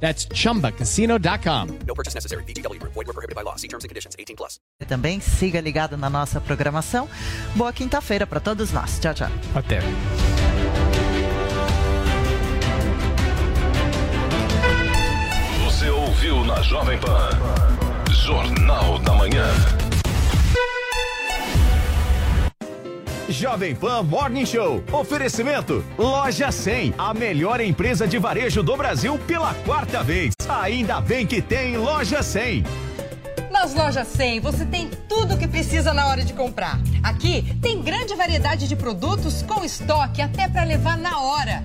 That's chumbacasino.com. No purchase necessary. VGW Group. Void were prohibited by law. See terms and conditions. 18 plus. Também siga ligado na nossa programação. Boa quinta-feira para todos nós. Tchau, tchau. Até. Você ouviu na Jovem Pan. Jornal da Manhã. Jovem Pan Morning Show. Oferecimento Loja 100, a melhor empresa de varejo do Brasil pela quarta vez. Ainda bem que tem Loja 100. Nas lojas 100 você tem tudo o que precisa na hora de comprar. Aqui tem grande variedade de produtos com estoque até para levar na hora.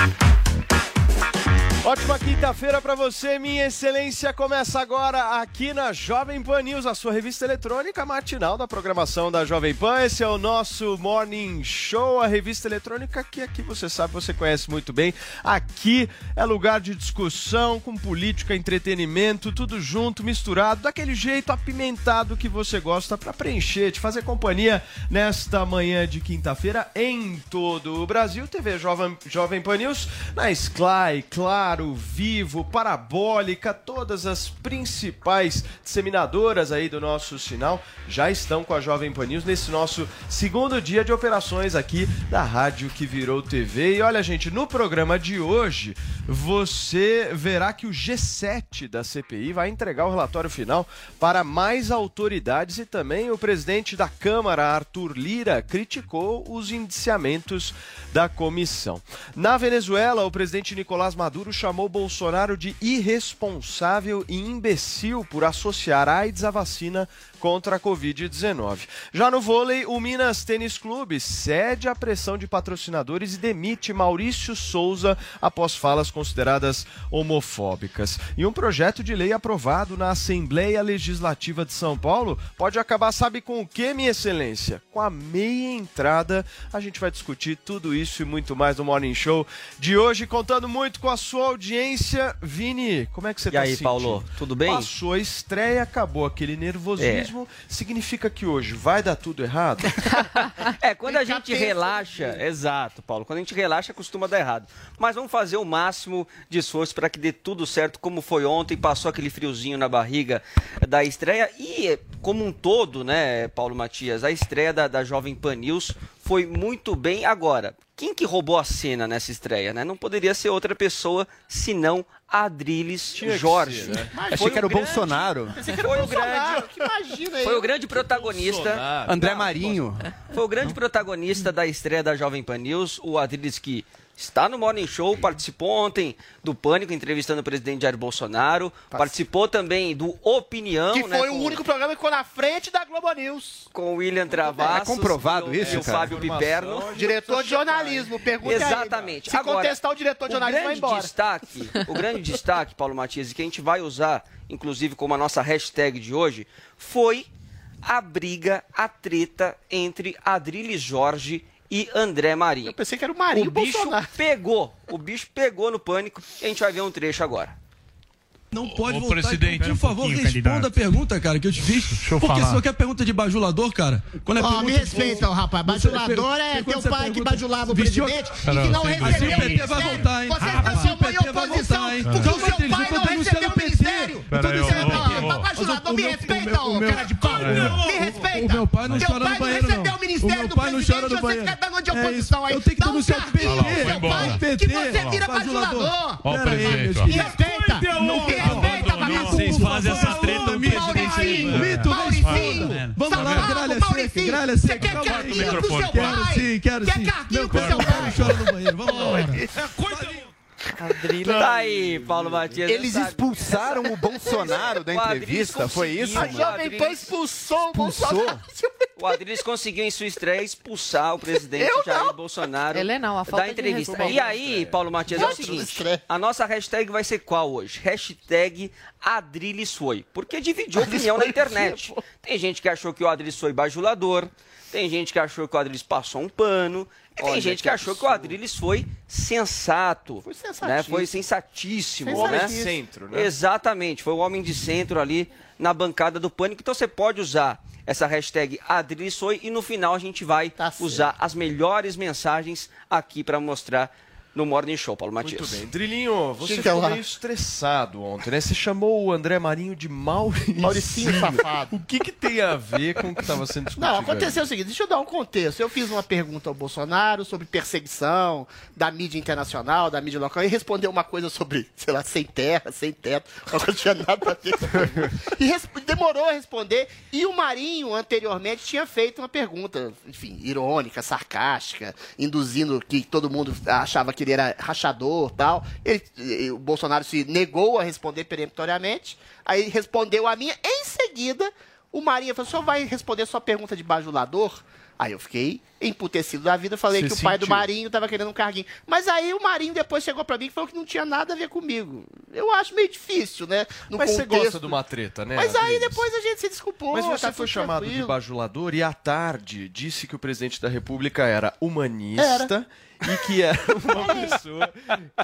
Bye. Ótima quinta-feira para você, minha excelência. Começa agora aqui na Jovem Pan News, a sua revista eletrônica matinal da programação da Jovem Pan. Esse é o nosso Morning Show, a revista eletrônica que aqui você sabe, você conhece muito bem. Aqui é lugar de discussão com política, entretenimento, tudo junto, misturado, daquele jeito apimentado que você gosta para preencher, te fazer companhia nesta manhã de quinta-feira em todo o Brasil. TV Jovem, Jovem Pan News na Sky, claro. Vivo, Parabólica, todas as principais disseminadoras aí do nosso sinal já estão com a Jovem Pan News nesse nosso segundo dia de operações aqui da rádio que virou TV. E olha, gente, no programa de hoje você verá que o G7 da CPI vai entregar o relatório final para mais autoridades e também o presidente da Câmara, Arthur Lira, criticou os indiciamentos da comissão. Na Venezuela, o presidente Nicolás Maduro chamou Bolsonaro de irresponsável e imbecil por associar a AIDS à vacina contra a Covid-19. Já no vôlei, o Minas Tênis Clube cede à pressão de patrocinadores e demite Maurício Souza após falas consideradas homofóbicas. E um projeto de lei aprovado na Assembleia Legislativa de São Paulo pode acabar, sabe com o que, minha excelência? Com a meia entrada. A gente vai discutir tudo isso e muito mais no Morning Show de hoje, contando muito com a sua audiência. Vini, como é que você E tá aí, sentindo? Paulo, tudo bem? Passou a estreia, acabou aquele nervosismo. Significa que hoje vai dar tudo errado? É, quando a gente relaxa, exato, Paulo, quando a gente relaxa costuma dar errado. Mas vamos fazer o máximo de esforço para que dê tudo certo, como foi ontem, passou aquele friozinho na barriga da estreia e como um todo, né, Paulo Matias, a estreia da, da Jovem Pan News foi muito bem. Agora, quem que roubou a cena nessa estreia, né? Não poderia ser outra pessoa senão Adriles Tinha que Jorge. ser, né? Achei que era o grande- Bolsonaro. Foi o grande, Imagina aí. foi o grande protagonista. André Marinho. Foi o grande protagonista da estreia da Jovem Pan News, o Adriles que está no Morning Show, participou ontem do Pânico, entrevistando o presidente Jair Bolsonaro, participou também do Opinião, Que né, foi com, o único programa que ficou na frente da Globo News. com o William Travassos. É comprovado e o, isso, e o cara? Fábio Piperno. Diretor de jornalismo, pergunta aí, Exatamente. Se Agora, contestar o diretor de jornalismo, vai grande embora. destaque, o grande destaque, Paulo Matias, e que a gente vai usar, inclusive como a nossa hashtag de hoje, foi a briga, a treta entre Adriles Jorge e André Marinho. Eu pensei que era o Marinho o bicho Bolsonaro. pegou, o bicho pegou no pânico e a gente vai ver um trecho agora. Não pode Ô, voltar. presidente, por favor, um responda candidato. a pergunta, cara, que eu te fiz. Deixa eu Porque falar. se quer pergunta de bajulador, cara, quando é Ó, pergunta... me respeita, ó, rapaz. Bajulador é quando teu pai que pergunta- bajulava o vestiu- presidente e que não recebeu Assim o PT vai voltar, hein? Você Ah, transformou PT vai oposição voltar, porque Então, o seu pai não recebeu o PT. ministério. Pera Tu aí, dizendo, ô, ó, ô, ô. bajulador, O me respeita, meu- cara de pau. Me respeita. O meu pai não chora no banheiro, não recebeu não. o ministério do pai não presidente, chora no você banheiro. fica dando de É oposição isso. aí. Eu tenho que um denunciar o carguinho PT. pro seu Vai embora. pai, PT, que você vira bajulador. Me respeita. Me respeita, Vocês fazem essa treta no presidente aí. Mito, Mauricinho. Vamos lá, gralha seca, gralha seca. quer Calma aí. carguinho pro seu Quero pai? sim, quero Quer sim. carguinho Meu pro pai seu pai? chora no banheiro. Vamos embora. Tá aí, Paulo Matias. Eles expulsaram o Bolsonaro da entrevista, foi isso? A Jovem Pan expulsou o Bolsonaro. O Adriles conseguiu em sua estreia expulsar o presidente Eu Jair Bolsonaro Ele não, a falta da entrevista. respeito. E aí, Paulo Matias, é o seguinte, a nossa hashtag vai ser qual hoje? Hashtag Adriles foi. Porque dividiu opinião na internet. Tem gente que achou que o Adriles foi bajulador, tem gente que achou que o Adriles passou um pano, e tem Olha gente que que achou que o Adriles foi sensato. Foi Né? sensatíssimo. Foi sensatíssimo. O homem né? de centro, né? Exatamente, foi o homem de centro ali na bancada do Pânico. Então você pode usar essa hashtag Adrilsoy e no final a gente vai Tá certo. usar as melhores mensagens aqui para mostrar no Morning Show, Paulo Matias. Muito bem. Drilinho, você Diga ficou lá. meio estressado ontem, né? Você chamou o André Marinho de Mauricinho. Mauricinho safado. O que, que tem a ver com o que estava sendo discutido? Não, aí? aconteceu o seguinte, deixa eu dar um contexto. Eu fiz uma pergunta ao Bolsonaro sobre perseguição da mídia internacional, da mídia local, e respondeu uma coisa sobre, sei lá, sem terra, sem teto, não tinha nada a ver. E demorou a responder, e o Marinho, anteriormente, tinha feito uma pergunta, enfim, irônica, sarcástica, induzindo que todo mundo achava que ele era rachador tal. Ele, o Bolsonaro se negou a responder peremptoriamente, aí respondeu a minha, em seguida, o Marinho falou: o senhor vai responder sua pergunta de bajulador? Aí eu fiquei emputecido da vida, falei Você que o pai do sentiu? Marinho estava querendo um carguinho. Mas aí o Marinho depois chegou pra mim e falou que não tinha nada a ver comigo. Eu acho meio difícil, né? No Mas você contexto. gosta de uma treta, né? Mas aí depois a gente se desculpou. Mas você tá foi chamado de tranquilo. bajulador e à tarde disse que o presidente da República era humanista e que era uma pessoa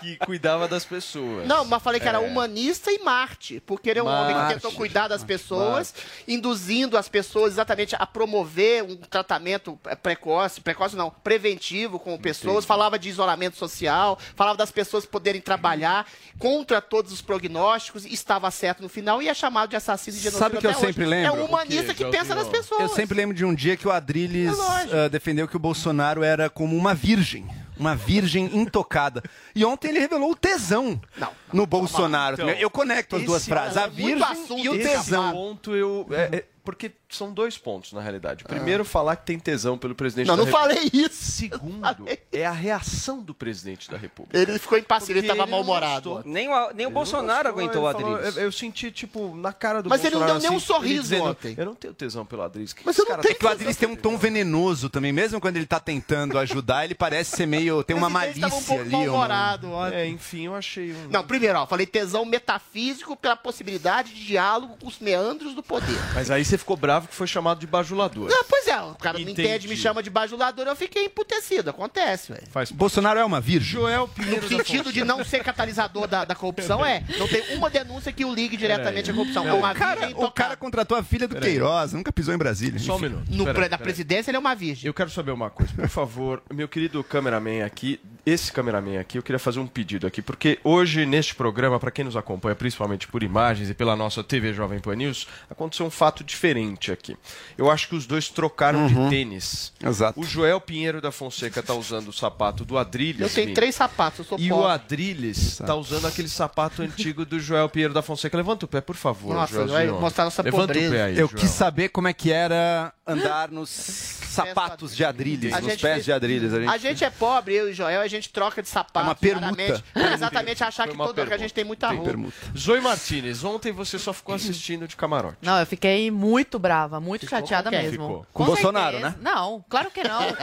que cuidava das pessoas. Não, mas falei que era É. humanista e Marte, porque ele é um homem que Marte. tentou cuidar das pessoas, induzindo as pessoas exatamente a promover um tratamento eh, precoce, precoce não, preventivo com pessoas, falava de isolamento social, falava das pessoas poderem trabalhar contra todos os prognósticos, e estava certo no final e é chamado de assassino e genocida Sabe o que eu hoje. sempre lembro? É um humanista que pensa nas pessoas. Eu sempre lembro de um dia que o Adrilles É ah, defendeu que o Bolsonaro era como uma virgem. Uma virgem intocada. E ontem ele revelou o tesão Não, no Bolsonaro. Então, eu conecto as duas frases. A é virgem assunto e o tesão. ponto eu. é- é- porque são dois pontos, na realidade. Primeiro, falar que tem tesão pelo presidente Não, da não República. falei isso. Segundo, é a reação do presidente da República. Ele ficou impaciente, ele estava ele não mal-humorado. Nem o, nem o Bolsonaro Ele aguentou o Adriles. Eu, eu senti, tipo, na cara do Mas ele não Bolsonaro. deu nem um assim, sorriso ele dizendo, ontem. Eu não tenho tesão pelo Adriles. Que Mas eu não cara tenho É que o Adriles tem um tom venenoso também, mesmo quando ele tá tentando ajudar, ele parece ser meio. tem uma malícia um pouco ali. mal-humorado ontem. É, enfim, eu achei um. Não, primeiro, ó, falei tesão metafísico pela possibilidade de diálogo com os meandros do poder. Mas aí você ficou bravo que foi chamado de bajulador. Ah, pois é, o cara não Entendi. entende, me chama de bajulador, eu fiquei emputecido. Acontece, velho. Faz Bolsonaro é uma virgem. Joel No Pinheiro da sentido de não ser catalisador da, da corrupção, é. Não tem uma denúncia que o ligue diretamente à corrupção. É uma O cara, virgem o cara contratou a filha do Queiroz, nunca pisou em Brasília. Só um minuto. No, Peraí, pre- da peraí. presidência, ele é uma virgem. Eu quero saber uma coisa, por favor, meu querido cameraman aqui, esse cameraman aqui, eu queria fazer um pedido aqui, porque hoje neste programa, para quem nos acompanha, principalmente por imagens e pela nossa TV Jovem Pan News, aconteceu um fato diferente aqui. Eu acho que os dois trocaram de tênis. Exato. O Joel Pinheiro da Fonseca tá usando o sapato do Adrilles. Eu tenho três sapatos, eu sou E pobre. o Adrilles tá usando aquele sapato antigo do Joel Pinheiro da Fonseca. Levanta o pé, por favor, Nossa, vai mostrar nossa Levanta pobreza. o pé aí, Eu Joel. quis saber como é que era andar nos sapatos de Adrilles, nos pés de Adrilles. A gente... A gente é pobre, eu e o Joel, a gente troca de sapato. É uma permuta. pra exatamente achar que, todo, que a gente tem muita Tem roupa. permuta. Zoe Martinez, ontem você só ficou assistindo de camarote. Não, eu fiquei muito brava, muito chateada com mesmo. Ficou. Com Bolsonaro, certeza. né? Não, claro que não.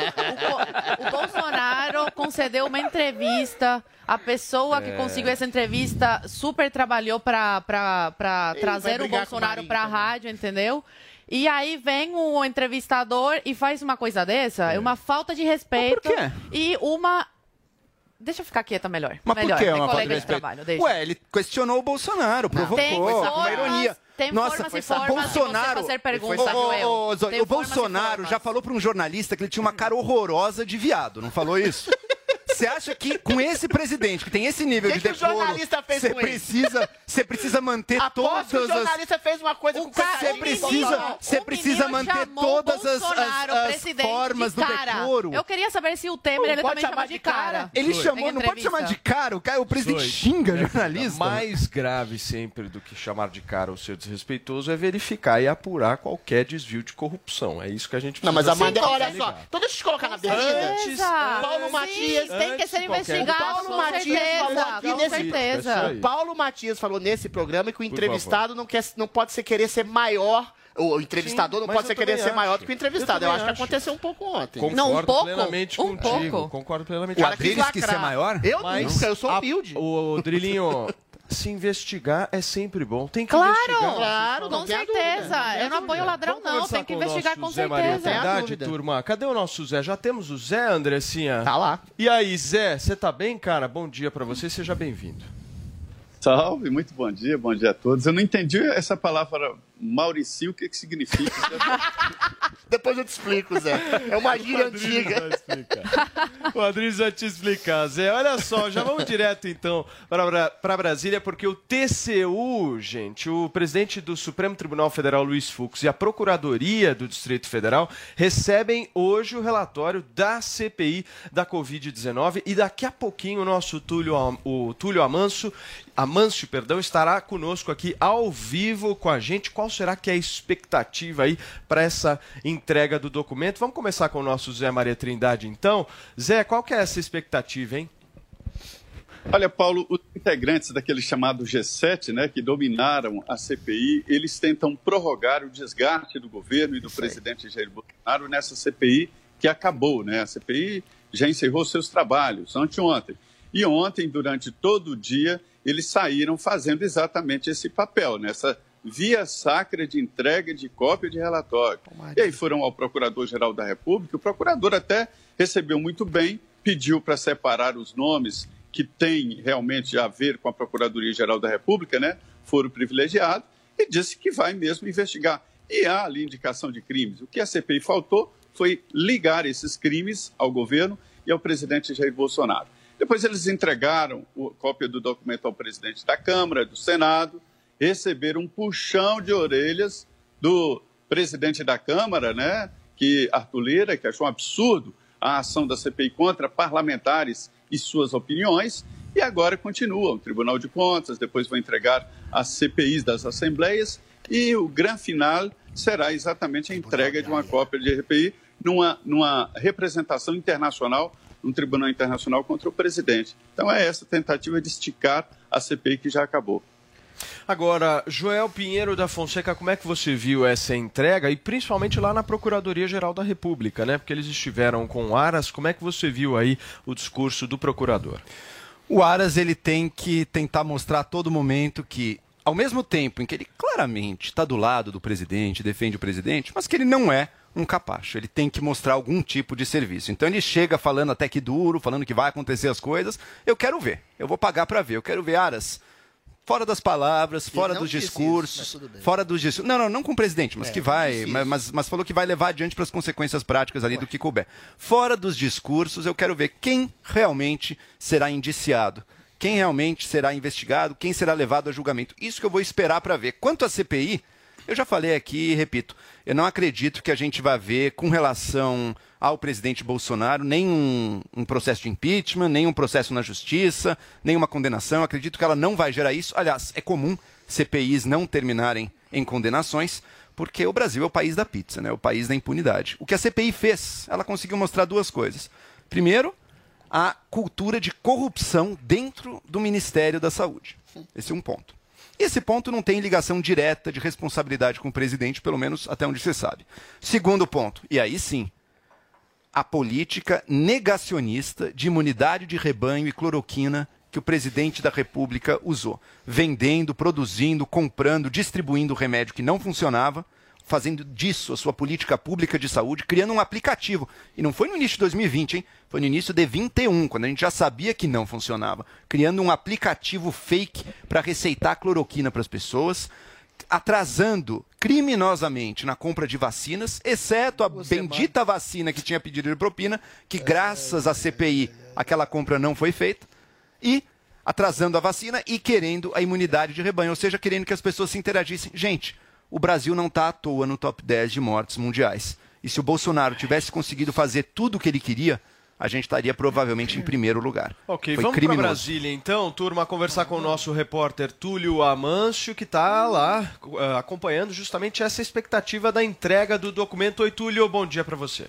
O, o Bolsonaro concedeu uma entrevista. A pessoa É. que conseguiu essa entrevista super trabalhou para trazer o o Bolsonaro para a rádio, entendeu? E aí vem o entrevistador e faz uma coisa dessa, é uma falta de respeito Mas por quê? e uma Deixa eu ficar quieta melhor. Mas melhor. por que é uma falta de respeito? trabalho, deixa. Ué, ele questionou o Bolsonaro, provocou, Tem com uma formas- ironia. tem Nossa, formas e Bolsonaro, fazer Joel. ô, Zoe, Tem o Bolsonaro já falou para um jornalista que ele tinha uma cara horrorosa de viado, não falou isso? Você acha que com esse presidente, que tem esse nível Que de que o decoro, jornalista fez você com precisa, você precisa manter o todas as jornalista fez uma coisa com o Você coitadinho do precisa, você O precisa manter chamou todas as, as- as formas de do cara. decoro. Eu queria saber se o Temer ele pode também chamar chama de cara. cara. Ele Em chamou, não pode chamar de cara, o, cara, o presidente Dois. xinga jornalista. Mais grave sempre do que chamar de cara ou ser desrespeitoso é verificar e apurar qualquer desvio de corrupção. É isso que a gente precisa Não, mas a Madeira, olha só, ligado. então deixa eu te colocar na berlinda. Antes- Paulo Matias tem que ser investigado, Paulo com Matias certeza, falou aqui com nesse- É certeza. aí. Paulo Matias falou nesse programa que o entrevistado não, quer, não pode ser querer ser maior. O entrevistador Sim, não pode eu ser querer ser maior do que o Eu entrevistado. Eu, também acho que acho. aconteceu um pouco ontem. Concordo Não, um pouco, plenamente um contigo. pouco. Concordo plenamente O. Adriles quis ser maior? Eu Mas nunca, eu sou a- humilde. O Drilinho, se investigar é sempre bom. Tem que Claro, investigar. Claro, com certeza. dúvida, Eu não apoio ladrão, Vamos não. Tem que com o investigar nosso com Zé Maria certeza. Trindade, dúvida. turma. Cadê o nosso Zé? Já temos o Zé, Andressinha? Tá lá. E aí, Zé, você tá bem, cara? Bom dia pra você, seja bem-vindo. Salve, muito bom dia, bom dia a todos. Eu não entendi essa palavra Mauricio, o que, que significa? Depois eu te explico, Zé. É uma gíria antiga. O Adriles vai te explicar, Zé. Olha só, já vamos direto então para Brasília, porque o TCU, gente, o presidente do Supremo Tribunal Federal, Luiz Fux, e a Procuradoria do Distrito Federal recebem hoje o relatório da CPI da Covid-19 e daqui a pouquinho o nosso Túlio, o Túlio Amanso, Amâncio, perdão, estará conosco aqui ao vivo com a gente. Qual será que é a expectativa aí para essa entrega do documento? Vamos começar com o nosso Zé Maria Trindade, então. Zé, qual que é essa expectativa, hein? Olha, Paulo, os integrantes daquele chamado G7, né, que dominaram a CPI, eles tentam prorrogar o desgaste do governo e do presidente Jair Bolsonaro nessa CPI que acabou, né? A CPI já encerrou seus trabalhos anteontem. E ontem, durante todo o dia, eles saíram fazendo exatamente esse papel, nessa via sacra de entrega de cópia de relatório. E aí foram ao Procurador-Geral da República, o procurador até recebeu muito bem, pediu para separar os nomes que têm realmente a ver com a Procuradoria-Geral da República, né? Foram privilegiados e disse que vai mesmo investigar. E há ali indicação de crimes. O que a CPI faltou foi ligar esses crimes ao governo e ao presidente Jair Bolsonaro. Depois eles entregaram a cópia do documento ao presidente da Câmara, do Senado, receberam um puxão de orelhas do presidente da Câmara, né, que Arthur Lira, que achou um absurdo a ação da CPI contra parlamentares e suas opiniões, e agora continua o Tribunal de Contas, depois vai entregar as CPIs das assembleias, e o grande final será exatamente a entrega de uma cópia de RPI numa, numa representação internacional, num tribunal internacional contra o presidente. Então é essa tentativa de esticar a CPI que já acabou. Agora, Joel Pinheiro da Fonseca, como é que você viu essa entrega e principalmente lá na Procuradoria-Geral da República, né? Porque eles estiveram com Aras, como é que você viu aí o discurso do procurador? O Aras ele tem que tentar mostrar a todo momento que, ao mesmo tempo em que ele claramente está do lado do presidente, defende o presidente, mas que ele não é um capacho. Ele tem que mostrar algum tipo de serviço. Então ele chega falando até que duro, falando que vai acontecer as coisas. Eu quero ver. Eu vou pagar para ver. Eu quero ver Aras. Fora das palavras, fora dos isso, discursos, bem. fora dos discursos. Não, não, não com o presidente, mas É, que vai, mas, isso. mas, mas falou que vai levar adiante para as consequências práticas ali do que couber. Fora dos discursos, eu quero ver quem realmente será indiciado, quem realmente será investigado, quem será levado a julgamento. Isso que eu vou esperar para ver. Quanto à CPI, eu já falei aqui e repito, eu não acredito que a gente vai ver com relação ao presidente Bolsonaro nem um, processo de impeachment, nem um processo na justiça, nem uma condenação. Eu acredito que ela não vai gerar isso. Aliás, é comum CPIs não terminarem em condenações, porque o Brasil é o país da pizza, né? o país da impunidade. O que a CPI fez, ela conseguiu mostrar duas coisas. Primeiro, a cultura de corrupção dentro do Ministério da Saúde. Esse é um ponto. Esse ponto não tem ligação direta de responsabilidade com o presidente, pelo menos até onde você sabe. Segundo ponto, e aí sim, a política negacionista de imunidade de rebanho e cloroquina que o presidente da República usou, vendendo, produzindo, comprando, distribuindo remédio que não funcionava, fazendo disso a sua política pública de saúde, criando um aplicativo. E não foi no início de 2020, hein? Foi no início de 21, quando a gente já sabia que não funcionava, criando um aplicativo fake para receitar cloroquina para as pessoas, atrasando criminosamente na compra de vacinas, exceto a bendita vacina que tinha pedido de propina, que graças à CPI aquela compra não foi feita, e atrasando a vacina e querendo a imunidade de rebanho, ou seja, querendo que as pessoas se interagissem. Gente, o Brasil não está à toa no top 10 de mortes mundiais. E se o Bolsonaro tivesse conseguido fazer tudo o que ele queria, a gente estaria provavelmente em primeiro lugar. Ok, Foi vamos para. Brasília então, turma, conversar com o nosso repórter Túlio Amâncio, que está lá eh, acompanhando justamente essa expectativa da entrega do documento. Oi, Túlio, bom dia para você.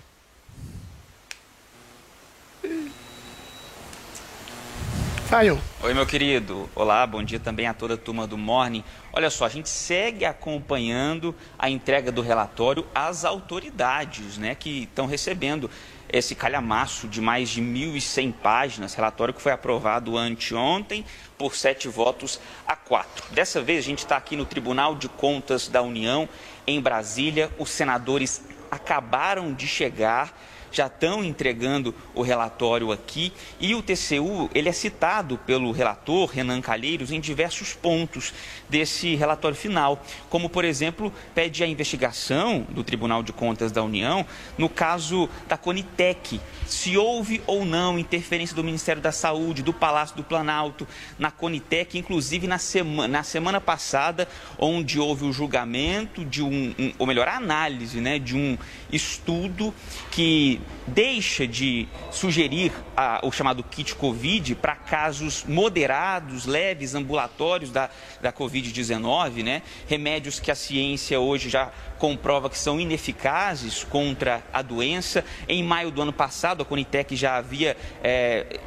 Saiu. Oi, meu querido. Olá, bom dia também a toda a turma do Morning. Olha só, a gente segue acompanhando a entrega do relatório às autoridades, né, que estão recebendo esse calhamaço de mais de 1.100 páginas, relatório que foi aprovado anteontem por sete votos a quatro. Dessa vez, a gente está aqui no Tribunal de Contas da União, em Brasília. Os senadores acabaram de chegar já estão entregando o relatório aqui e o TCU ele é citado pelo relator Renan Calheiros em diversos pontos desse relatório final, como por exemplo pede a investigação do Tribunal de Contas da União no caso da Conitec, se houve ou não interferência do Ministério da Saúde, do Palácio do Planalto na Conitec, inclusive na semana, na semana passada, onde houve o julgamento de um, um ou melhor, a análise né, de um estudo que deixa de sugerir a, o chamado kit Covid para casos moderados, leves, ambulatórios da, da Covid-19, né? remédios que a ciência hoje já comprova que são ineficazes contra a doença. Em maio do ano passado, a Conitec já havia. É,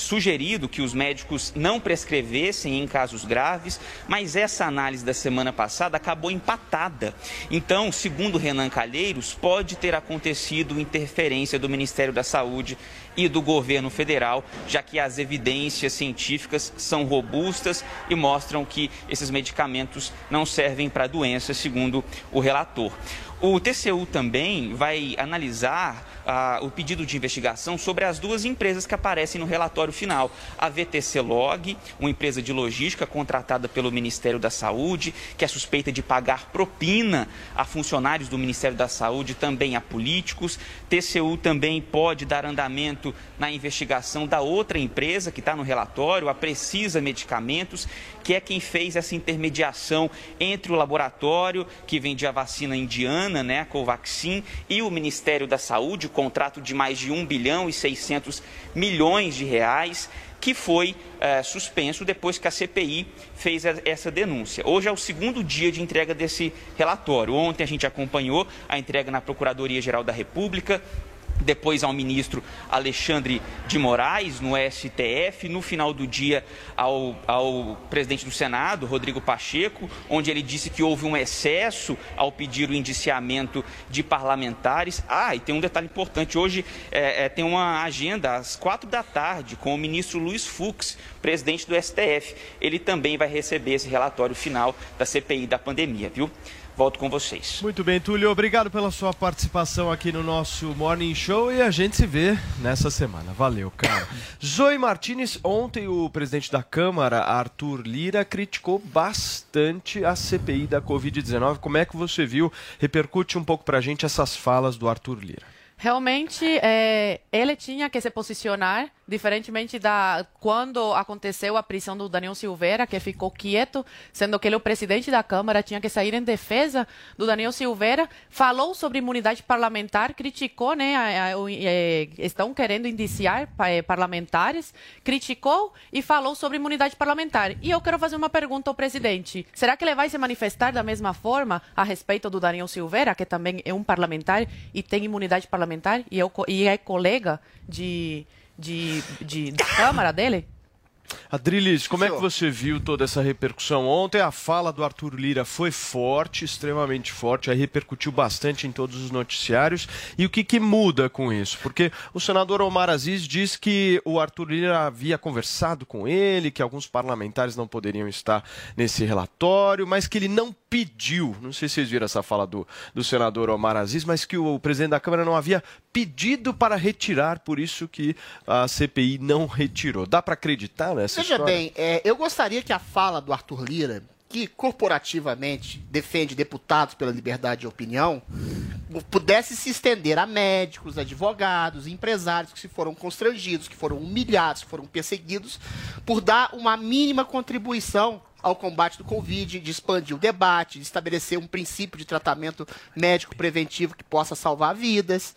sugerido que os médicos não prescrevessem em casos graves, mas essa análise da semana passada acabou empatada. Então, segundo Renan Calheiros, pode ter acontecido interferência do Ministério da Saúde e do governo federal, já que as evidências científicas são robustas e mostram que esses medicamentos não servem para doença, segundo o relator. O TCU também vai analisar ah, o pedido de investigação sobre as duas empresas que aparecem no relatório final. A VTC Log, uma empresa de logística contratada pelo Ministério da Saúde, que é suspeita de pagar propina a funcionários do Ministério da Saúde, também a políticos. TCU também pode dar andamento na investigação da outra empresa que está no relatório, a Precisa Medicamentos, que é quem fez essa intermediação entre o laboratório que vendia a vacina indiana, né, a Covaxin, e o Ministério da Saúde, contrato de mais de 1 bilhão e 600 milhões de reais, que foi eh, suspenso depois que a CPI fez a- essa denúncia. Hoje é o segundo dia de entrega desse relatório. Ontem a gente acompanhou a entrega na Procuradoria-Geral da República, depois ao ministro Alexandre de Moraes, no STF, no final do dia ao, ao presidente do Senado, Rodrigo Pacheco, onde ele disse que houve um excesso ao pedir o indiciamento de parlamentares. Ah, e tem um detalhe importante, hoje é, é, tem uma agenda às quatro da tarde com o ministro Luiz Fux, presidente do STF. Ele também vai receber esse relatório final da CPI da pandemia, viu? Volto com vocês. Muito bem, Túlio, obrigado pela sua participação aqui no nosso Morning Show e a gente se vê nessa semana. Valeu, cara. Zoe Martinez, ontem o presidente da Câmara, Arthur Lira, criticou bastante a CPI da Covid-19. Como é que você viu? Repercute um pouco pra gente essas falas do Arthur Lira. Realmente, é, ele tinha que se posicionar, diferentemente da quando aconteceu a prisão do Daniel Silveira, que ficou quieto, sendo que ele, o presidente da Câmara, tinha que sair em defesa do Daniel Silveira, falou sobre imunidade parlamentar, criticou, né, a- a- o- é, estão querendo indiciar é, parlamentares, criticou e falou sobre imunidade parlamentar. E eu quero fazer uma pergunta ao presidente: será que ele vai se manifestar da mesma forma a respeito do Daniel Silveira, que também é um parlamentar e tem imunidade parlamentar e é, co- e é colega de, de, de- da Câmara dele? Adriles, como é que você viu toda essa repercussão? Ontem a fala do Arthur Lira foi forte, extremamente forte, aí repercutiu bastante em todos os noticiários. E o que, que muda com isso? Porque o senador Omar Aziz diz que o Arthur Lira havia conversado com ele, que alguns parlamentares não poderiam estar nesse relatório, mas que ele não pediu, não sei se vocês viram essa fala do, do senador Omar Aziz, mas que o, presidente da Câmara não havia pedido para retirar, por isso que a CPI não retirou. Dá para acreditar nessa Veja história? bem, é, eu gostaria que a fala do Arthur Lira que corporativamente defende deputados pela liberdade de opinião pudesse se estender a médicos, advogados, empresários que se foram constrangidos, que foram humilhados, que foram perseguidos, por dar uma mínima contribuição ao combate do Covid, de expandir o debate, de estabelecer um princípio de tratamento médico preventivo que possa salvar vidas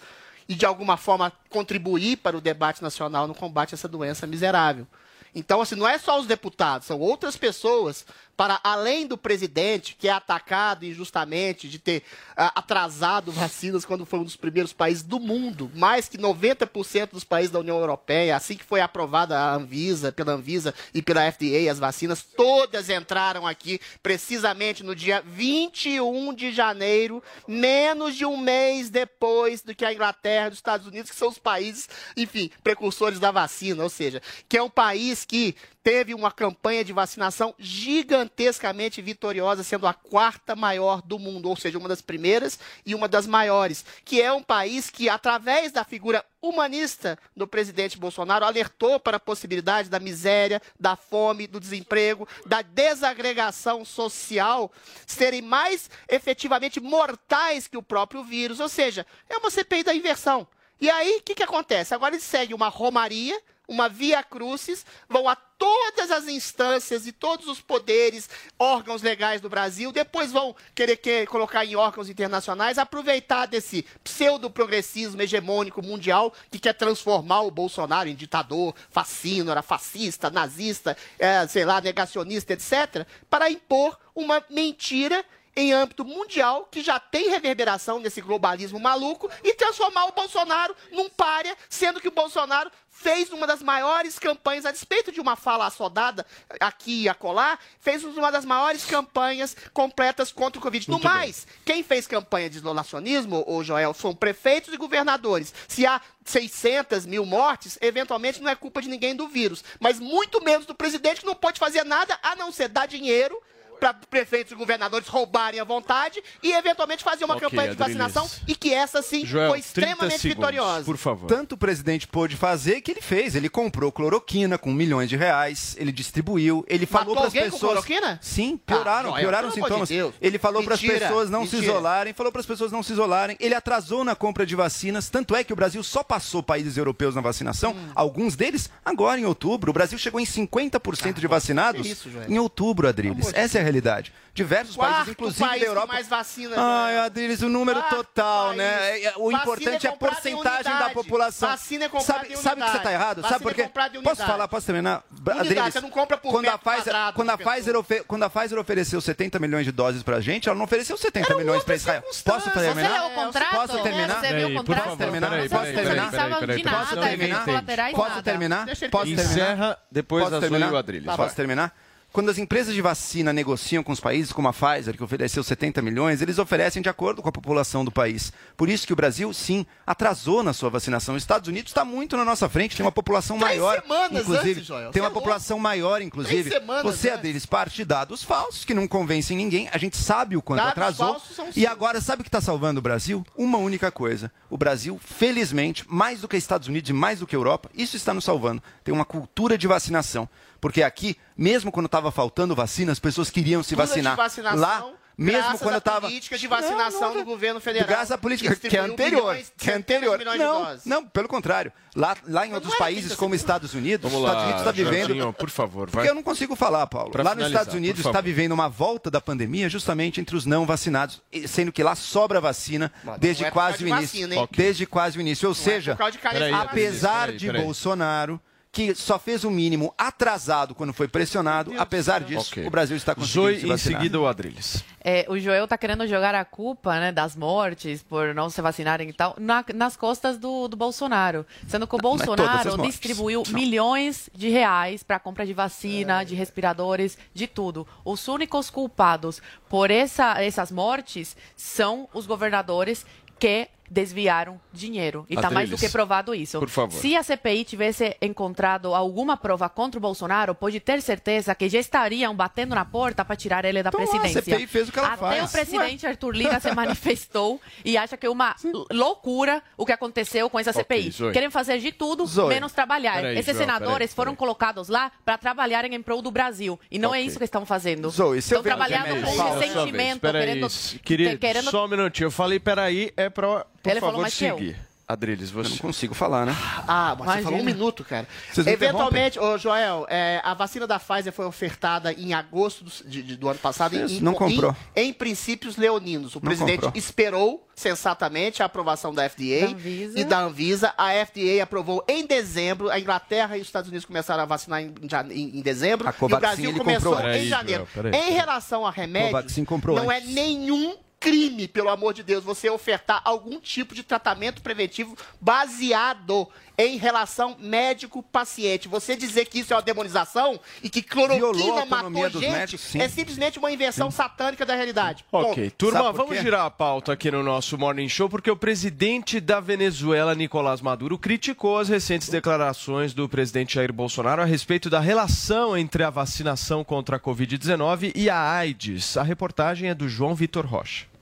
e, de alguma forma, contribuir para o debate nacional no combate a essa doença miserável. Então, assim, não é só os deputados, são outras pessoas para além do presidente, que é atacado injustamente de ter uh, atrasado vacinas quando foi um dos primeiros países do mundo, mais que 90% dos países da União Europeia, assim que foi aprovada a Anvisa, pela Anvisa e pela FDA, as vacinas, todas entraram aqui precisamente no dia 21 de janeiro, menos de um mês depois do que a Inglaterra e os Estados Unidos, que são os países, enfim, precursores da vacina, ou seja, que é um país que teve uma campanha de vacinação gigantescamente vitoriosa, sendo a quarta maior do mundo, ou seja, uma das primeiras e uma das maiores, que é um país que, através da figura humanista do presidente Bolsonaro, alertou para a possibilidade da miséria, da fome, do desemprego, da desagregação social serem mais efetivamente mortais que o próprio vírus, ou seja, é uma CPI da inversão. E aí, o que, que acontece? Agora ele segue uma romaria, uma via crucis, vão a todas as instâncias e todos os poderes, órgãos legais do Brasil, depois vão querer, querer colocar em órgãos internacionais, aproveitar desse pseudo-progressismo hegemônico mundial que quer transformar o Bolsonaro em ditador, fascínora, fascista, nazista, é, sei lá, negacionista, etc., para impor uma mentira em âmbito mundial, que já tem reverberação nesse globalismo maluco, e transformar o Bolsonaro num párea, sendo que o Bolsonaro fez uma das maiores campanhas, a despeito de uma fala assodada aqui e acolá, fez uma das maiores campanhas completas contra o Covid. Muito no mais, bem. quem fez campanha de isolacionismo, o Joel, são prefeitos e governadores. Se há 600 mil mortes, eventualmente não é culpa de ninguém do vírus, mas muito menos do presidente que não pode fazer nada a não ser dar dinheiro para prefeitos e governadores roubarem à vontade e eventualmente fazer uma okay, campanha de vacinação e que essa sim Joel, foi extremamente segundos, vitoriosa. Por favor. Tanto o presidente pôde fazer que ele fez. Ele comprou cloroquina com milhões de reais, ele distribuiu, ele falou para as pessoas. Com cloroquina? Sim, pioraram, ah, pioraram os sintomas. De ele falou para as pessoas não mentira. se isolarem, falou para as pessoas não se isolarem. Ele atrasou na compra de vacinas, tanto é que o Brasil só passou países europeus na vacinação, hum. alguns deles agora em outubro. O Brasil chegou em 50% ah, de vacinados isso, em outubro, Adriles. Essa é a realidade. Diversos Quarto países, inclusive país da Europa. mais vacina, Ai, Adriles, o número Quarto total, país. né? É, é, o importante é, é a porcentagem da população. Vacina é comprada sabe, sabe que você está errado? Vacina sabe por quê? É posso falar? Posso terminar? Adriles, você não compra por quando a Pfizer, quando a Pfizer, ofe quando a Pfizer ofereceu 70 milhões de doses pra gente, ela não ofereceu 70 Era milhões para Israel. Posso terminar? Você leu o contrato? Posso terminar? Você viu o contrato? Posso terminar? Posso terminar? Posso terminar? Posso terminar? Posso terminar? Encerra depois a Azul e o Adriles. Posso terminar? Quando as empresas de vacina negociam com os países, como a Pfizer, que ofereceu 70 milhões, eles oferecem de acordo com a população do país. Por isso que o Brasil, sim, atrasou na sua vacinação. Os Estados Unidos está muito na nossa frente, tem uma população Três maior. Semanas inclusive, antes, Joel. tem uma é população maior, inclusive. Três semanas Você é deles parte de dados falsos, que não convencem ninguém. A gente sabe o quanto Dados atrasou. falsos são E agora, sabe o que está salvando o Brasil? Uma única coisa. O Brasil, felizmente, mais do que Estados Unidos e mais do que Europa, isso está nos salvando. Tem uma cultura de vacinação. Porque aqui, mesmo quando estava faltando vacina, as pessoas queriam se Cultura vacinar. Lá, mesmo quando estava política de vacinação do governo federal. Graças à política que é distribuiu anterior, milhões, que é anterior. Não, não, pelo contrário. Lá, lá em outros não é países, como Estados Unidos, os Estados Unidos está vivendo. Jorginho, por favor, vai. Porque eu não consigo falar, Paulo. Pra lá nos Estados Unidos está vivendo uma volta da pandemia justamente entre os não vacinados, e- sendo que lá sobra vacina Mas desde não é quase o início. vacina? Desde quase o início. Ou Não é seja, de apesar de. Bolsonaro, que só fez o mínimo atrasado quando foi pressionado, apesar disso, Ok. o Brasil está conseguindo Zoe, se em vacinar. seguida o Adriles. É, o Joel tá querendo jogar a culpa né, das mortes por não se vacinarem e tal na- nas costas do, do Bolsonaro. Sendo que o as Bolsonaro mortes. distribuiu Não. milhões de reais para compra de vacina, de respiradores, de tudo. Os únicos culpados por essa, essas mortes são os governadores que desviaram dinheiro. E está mais do que provado isso. por favor. Se a CPI tivesse encontrado alguma prova contra o Bolsonaro, pode ter certeza que já estariam batendo na porta para tirar ele da Então, a presidência. CPI fez o que ela Até faz. o presidente Arthur Lira se manifestou e acha que é uma loucura o que aconteceu com essa CPI. Zoe. Querem fazer de tudo, Zoe. menos trabalhar. Peraí, Esses João, senadores peraí, foram colocados lá para trabalharem em prol do Brasil. E não é Ok. isso que estão fazendo. Zoe, estão trabalhando com ressentimento, querendo, querido, querendo só um minutinho. Eu falei, peraí, é pra, por Ele falou favor, mais que eu. seguir. Adriles, você... não consigo falar, né? Ah, mas você Imagina. falou um minuto, cara. Vocês me Eventualmente, ô Joel, é, a vacina da Pfizer foi ofertada em agosto do, de- de- do ano passado. em- Isso, em, não comprou. Em, em princípios leoninos. O Não presidente comprou. esperou sensatamente a aprovação da FDA Da e da Anvisa. A FDA aprovou em dezembro. A Inglaterra e os Estados Unidos começaram a vacinar em, em- em dezembro. A e o Covaxin Brasil começou comprou. em janeiro. Joel, peraí. Em relação a remédios, Covaxin comprou não é nenhum crime, pelo amor de Deus, você ofertar algum tipo de tratamento preventivo baseado em relação médico-paciente. Você dizer que isso é uma demonização e que cloroquina matou gente médicos, sim. é simplesmente uma invenção satânica da realidade. Ok, Ponto. turma, vamos girar a pauta aqui no nosso Morning Show, porque o presidente da Venezuela, Nicolás Maduro, criticou as recentes declarações do presidente Jair Bolsonaro a respeito da relação entre a vacinação contra a Covid-19 e a AIDS. A reportagem é do João Vitor Rocha.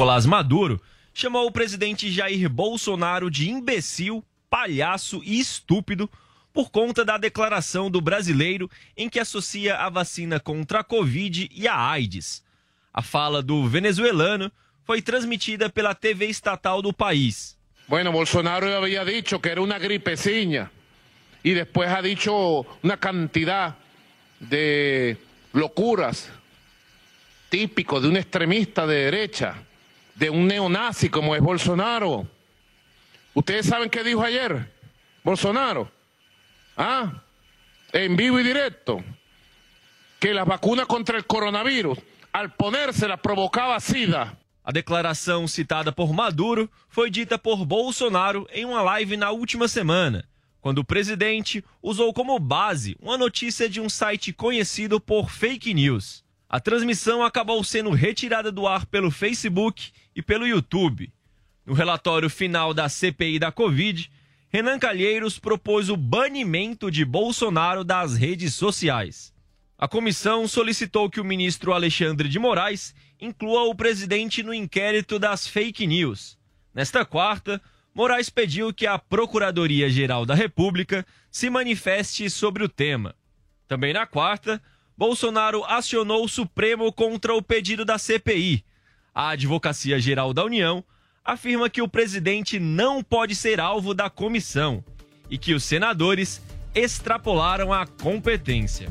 Nicolás Maduro chamou o presidente Jair Bolsonaro de imbecil, palhaço e estúpido por conta da declaração do brasileiro em que associa a vacina contra a Covid e a AIDS. A fala do venezuelano foi transmitida pela TV estatal do país. Bueno, Bolsonaro había dicho que era una gripecina y después ha dicho una cantidad de locuras típico de un extremista de derecha, de un neonazi como es Bolsonaro. ¿Ustedes saben qué dijo ayer Bolsonaro? Ah, en vivo y directo, que las vacunas contra el coronavirus, al ponérselas, provocaba SIDA. A declaração citada por Maduro foi dita por Bolsonaro em uma live na última semana, quando o presidente usou como base uma notícia de um site conhecido por fake news. A transmissão acabou sendo retirada do ar pelo Facebook e pelo YouTube. No relatório final da CPI da Covid, Renan Calheiros propôs o banimento de Bolsonaro das redes sociais. A comissão solicitou que o ministro Alexandre de Moraes inclua o presidente no inquérito das fake news. Nesta quarta, Moraes pediu que a Procuradoria-Geral da República se manifeste sobre o tema. Também na quarta, Bolsonaro acionou o Supremo contra o pedido da CPI. A Advocacia Geral da União afirma que o presidente não pode ser alvo da comissão e que os senadores extrapolaram a competência.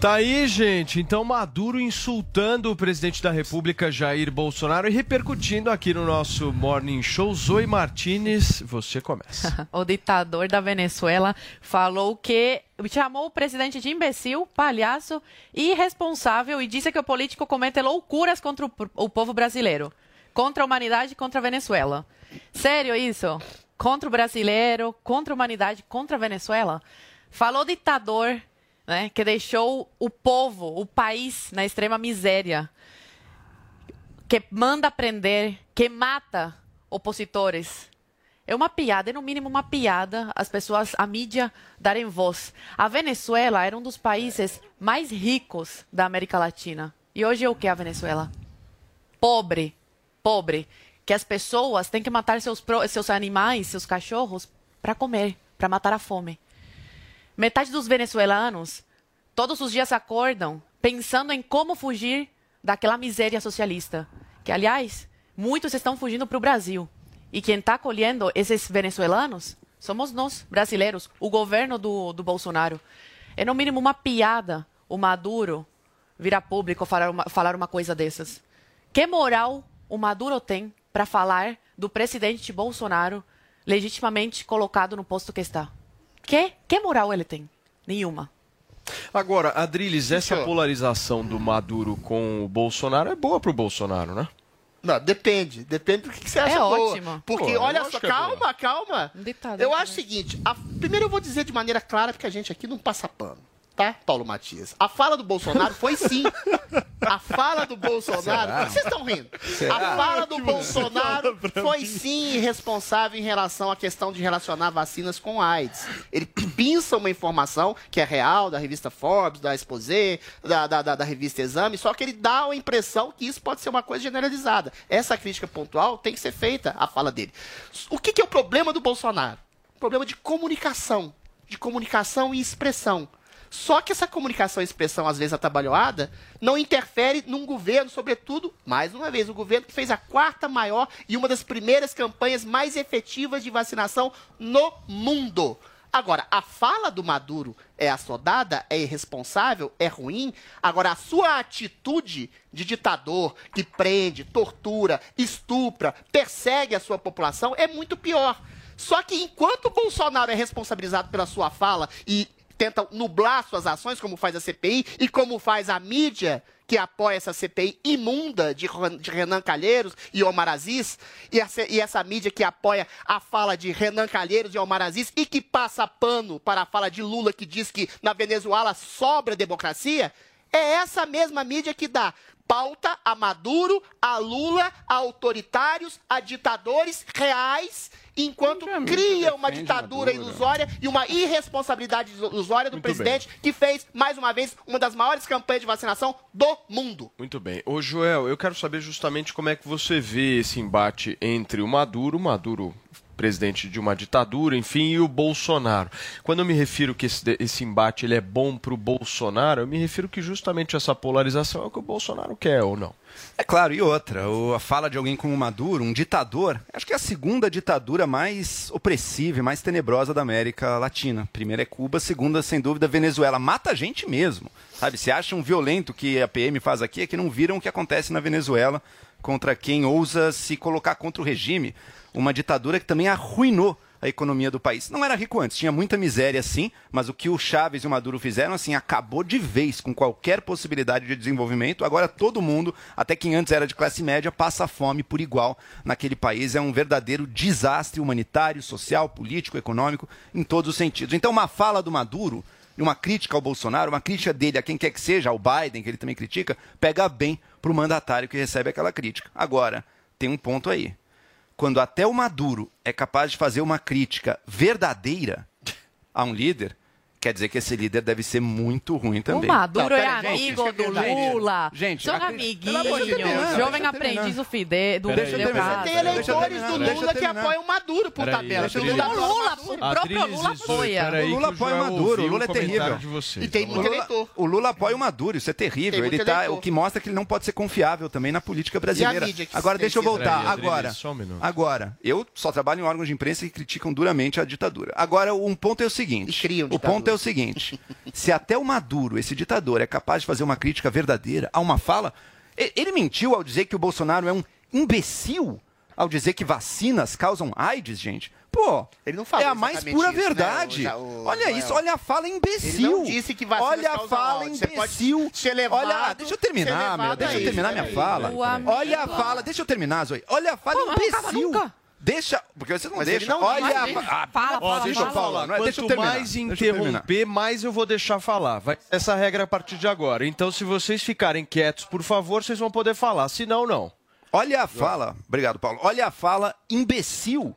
Tá aí, gente. Então, Maduro insultando o presidente da República, Jair Bolsonaro, e repercutindo aqui no nosso Morning Show. Zoe Martinez, você começa. o ditador da Venezuela falou que chamou o presidente de imbecil, palhaço e irresponsável e disse que o político comete loucuras contra o, o povo brasileiro, contra a humanidade e contra a Venezuela. Sério isso? Contra o brasileiro, contra a humanidade, contra a Venezuela? Falou ditador, né, que deixou o povo, o país na extrema miséria, que manda prender, que mata opositores. É uma piada, é no mínimo uma piada as pessoas, a mídia darem voz. A Venezuela era um dos países mais ricos da América Latina. E hoje é o que a Venezuela? Pobre, pobre. Que as pessoas têm que matar seus, seus animais, seus cachorros, para comer, para matar a fome. Metade dos venezuelanos todos os dias acordam pensando em como fugir daquela miséria socialista. Que, aliás, muitos estão fugindo para o Brasil. E quem está acolhendo esses venezuelanos somos nós, brasileiros, o governo do, do Bolsonaro. É, no mínimo, uma piada o Maduro vir a público falar uma, falar uma coisa dessas. Que moral o Maduro tem para falar do presidente Bolsonaro legitimamente colocado no posto que está? Que, que moral ele tem? Nenhuma. Agora, Adriles, essa senhor. polarização do Maduro com o Bolsonaro é boa pro Bolsonaro, né? Não, depende. Depende do que, que você acha É boa. ótimo. Porque, Pô, olha só, é calma, calma. Um ditador Eu também. acho o seguinte. a- primeiro eu vou dizer de maneira clara, porque a gente aqui não passa pano. Tá, Paulo Matias? A fala do Bolsonaro foi sim. A fala do Bolsonaro. Vocês estão rindo? Será? A fala do Bolsonaro foi sim responsável em relação à questão de relacionar vacinas com AIDS. Ele pinça uma informação que é real, da revista Forbes, da Exposé, da, da, da, da revista Exame, só que ele dá a impressão que isso pode ser uma coisa generalizada. Essa crítica pontual tem que ser feita, a fala dele. O que, que é o problema do Bolsonaro? Problema de comunicação. De comunicação e expressão. Só que essa comunicação e expressão, às vezes atabalhoada, não interfere num governo, sobretudo, mais uma vez, o governo que fez a quarta maior e uma das primeiras campanhas mais efetivas de vacinação no mundo. Agora, a fala do Maduro é assodada, é irresponsável, é ruim. Agora, a sua atitude de ditador que prende, tortura, estupra, persegue a sua população é muito pior. Só que enquanto o Bolsonaro é responsabilizado pela sua fala e tenta nublar suas ações, como faz a CPI e como faz a mídia que apoia essa CPI imunda de Renan Calheiros e Omar Aziz, e essa, e essa mídia que apoia a fala de Renan Calheiros e Omar Aziz e que passa pano para a fala de Lula que diz que na Venezuela sobra democracia, é essa mesma mídia que dá pauta a Maduro, a Lula, a autoritários, a ditadores reais, enquanto cria uma ditadura ilusória e uma irresponsabilidade ilusória do Muito presidente que fez, mais uma vez, uma das maiores campanhas de vacinação do mundo. Muito bem. Ô, Joel, eu quero saber justamente como é que você vê esse embate entre o Maduro, o Maduro presidente de uma ditadura, enfim, e o Bolsonaro. Quando eu me refiro que esse, esse embate ele é bom para o Bolsonaro, eu me refiro que justamente essa polarização é o que o Bolsonaro quer ou não. É claro, e outra, a fala de alguém como Maduro, um ditador, acho que é a segunda ditadura mais opressiva e mais tenebrosa da América Latina. Primeira é Cuba, segunda, sem dúvida, Venezuela. Mata a gente mesmo, sabe? Se acham violento que a PM faz aqui, é que não viram o que acontece na Venezuela contra quem ousa se colocar contra o regime. Uma ditadura que também arruinou a economia do país. Não era rico antes, tinha muita miséria sim, mas o que o Chaves e o Maduro fizeram, assim, acabou de vez com qualquer possibilidade de desenvolvimento. Agora todo mundo, até quem antes era de classe média, passa fome por igual naquele país. É um verdadeiro desastre humanitário, social, político, econômico, em todos os sentidos. Então, uma fala do Maduro, uma crítica ao Bolsonaro, uma crítica dele a quem quer que seja, ao Biden, que ele também critica, pega bem pro mandatário que recebe aquela crítica. Agora, tem um ponto aí quando até o Maduro é capaz de fazer uma crítica verdadeira a um líder, quer dizer que esse líder deve ser muito ruim também. O Maduro Não, é gente, amigo é do. Lula. Gente, São amiguinhos. Deus, Jovem aprendiz do Fidel. Do Deixa eu terminar. Tem eleitores do Lula que apoiam o Maduro, por tabela. O Lula, O próprio Lula apoia. o Lula apoia o Maduro, o Lula é terrível. E tem O muito Lula, eleitor. o Lula apoia o Maduro, isso é terrível. Ele tá, o que mostra que ele não pode ser confiável também na política brasileira. Agora deixa eu voltar. Agora, um agora, eu só trabalho em órgãos de imprensa que criticam duramente a ditadura. Agora, um ponto é o seguinte. o ponto é o seguinte: se até o Maduro, esse ditador, é capaz de fazer uma crítica verdadeira a uma fala, ele mentiu ao dizer que o Bolsonaro é um imbecil ao dizer que vacinas causam AIDS, gente. Pô, Ele não falou é a mais pura isso, né, verdade. o- o- olha Noel? isso, olha a fala imbecil. Ele não disse que vacinas Olha a fala AIDS. Imbecil. ser levado- olha, deixa eu terminar, meu. Deixa eu terminar minha peraí, fala. Olha a fala, deixa eu terminar, Zoe. Olha a fala Pô, imbecil. nunca. Deixa, porque vocês não Mas ele deixam. não olha diz, a ele fa- ah, fala, Ó, fala, deixa eu fala. falar. não é? Deixa eu Quanto terminar. mais Deixa eu terminar. interromper, mais eu vou deixar falar. Vai essa regra a partir de agora. Então, se vocês ficarem quietos, por favor, vocês vão poder falar. Se não, não. Olha a fala, obrigado, Paulo. Olha a fala imbecil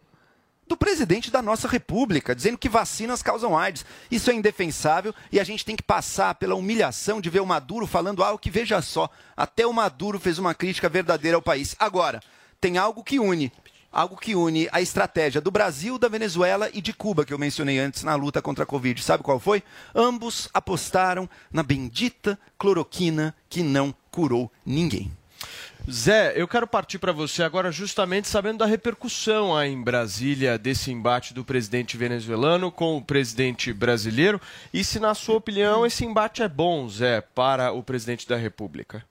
do presidente da nossa república, dizendo que vacinas causam AIDS. Isso é indefensável e a gente tem que passar pela humilhação de ver o Maduro falando algo que, veja só, até o Maduro fez uma crítica verdadeira ao país. Agora, tem algo que une. Algo que une a estratégia do Brasil, da Venezuela e de Cuba, que eu mencionei antes na luta contra a Covid. Sabe qual foi? Ambos apostaram na bendita cloroquina que não curou ninguém. Zé, eu quero partir para você agora justamente sabendo da repercussão aí em Brasília desse embate do presidente venezuelano com o presidente brasileiro e se, na sua opinião, esse embate é bom, Zé, para o presidente da República.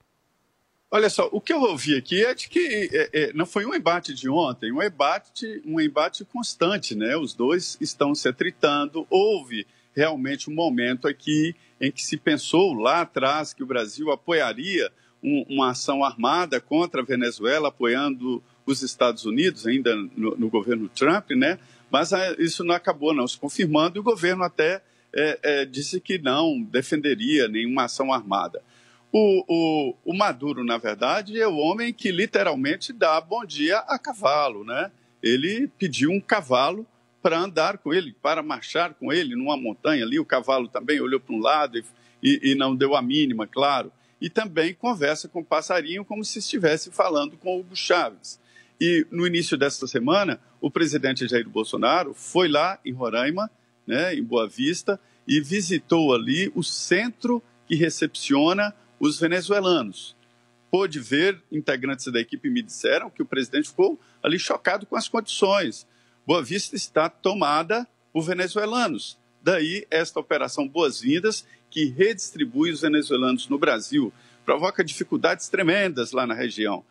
Olha só, o que eu ouvi aqui é de que é, é, não foi um embate de ontem, um embate, um embate constante, né? Os dois estão se atritando. Houve realmente um momento aqui em que se pensou lá atrás que o Brasil apoiaria um- uma ação armada contra a Venezuela, apoiando os Estados Unidos, ainda no, no governo Trump, né? Mas ah, isso não acabou não se confirmando e o governo até é, é, disse que não defenderia nenhuma ação armada. O, o, o, Maduro, na verdade, é o homem que literalmente dá bom dia a cavalo, né? Ele pediu um cavalo para andar com ele, para marchar com ele numa montanha ali. O cavalo também olhou para um lado e, e, e não deu a mínima, claro. E também conversa com o passarinho como se estivesse falando com o Hugo Chaves. E no início desta semana, o presidente Jair Bolsonaro foi lá em Roraima, né, em Boa Vista, e visitou ali o centro que recepciona os venezuelanos. Pôde ver, integrantes da equipe me disseram que o presidente ficou ali chocado com as condições. Boa Vista está tomada por venezuelanos. Daí esta operação Boas-Vindas, que redistribui os venezuelanos no Brasil, provoca dificuldades tremendas lá na região.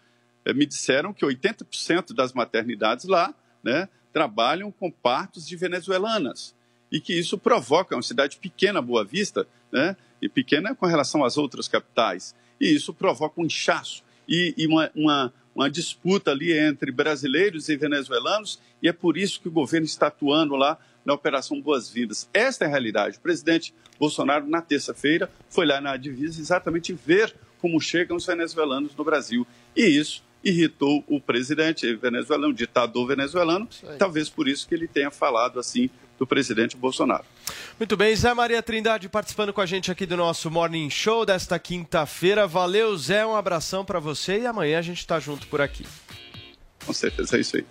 Eh, me disseram que 80% das maternidades lá né, trabalham com partos de venezuelanas e que isso provoca uma cidade pequena, Boa Vista, né, e pequena com relação às outras capitais, e isso provoca um inchaço e, e uma, uma, uma disputa ali entre brasileiros e venezuelanos, e é por isso que o governo está atuando lá na Operação Boas-Vindas. Esta é a realidade. O presidente Bolsonaro, na terça-feira, foi lá na divisa exatamente ver como chegam os venezuelanos no Brasil. E isso irritou o presidente venezuelano, o ditador venezuelano, talvez por isso que ele tenha falado assim do presidente Bolsonaro. Muito bem, Zé Maria Trindade participando com a gente aqui do nosso Morning Show desta quinta-feira. Valeu, Zé, um abração para você e amanhã a gente está junto por aqui. Com certeza, é isso aí.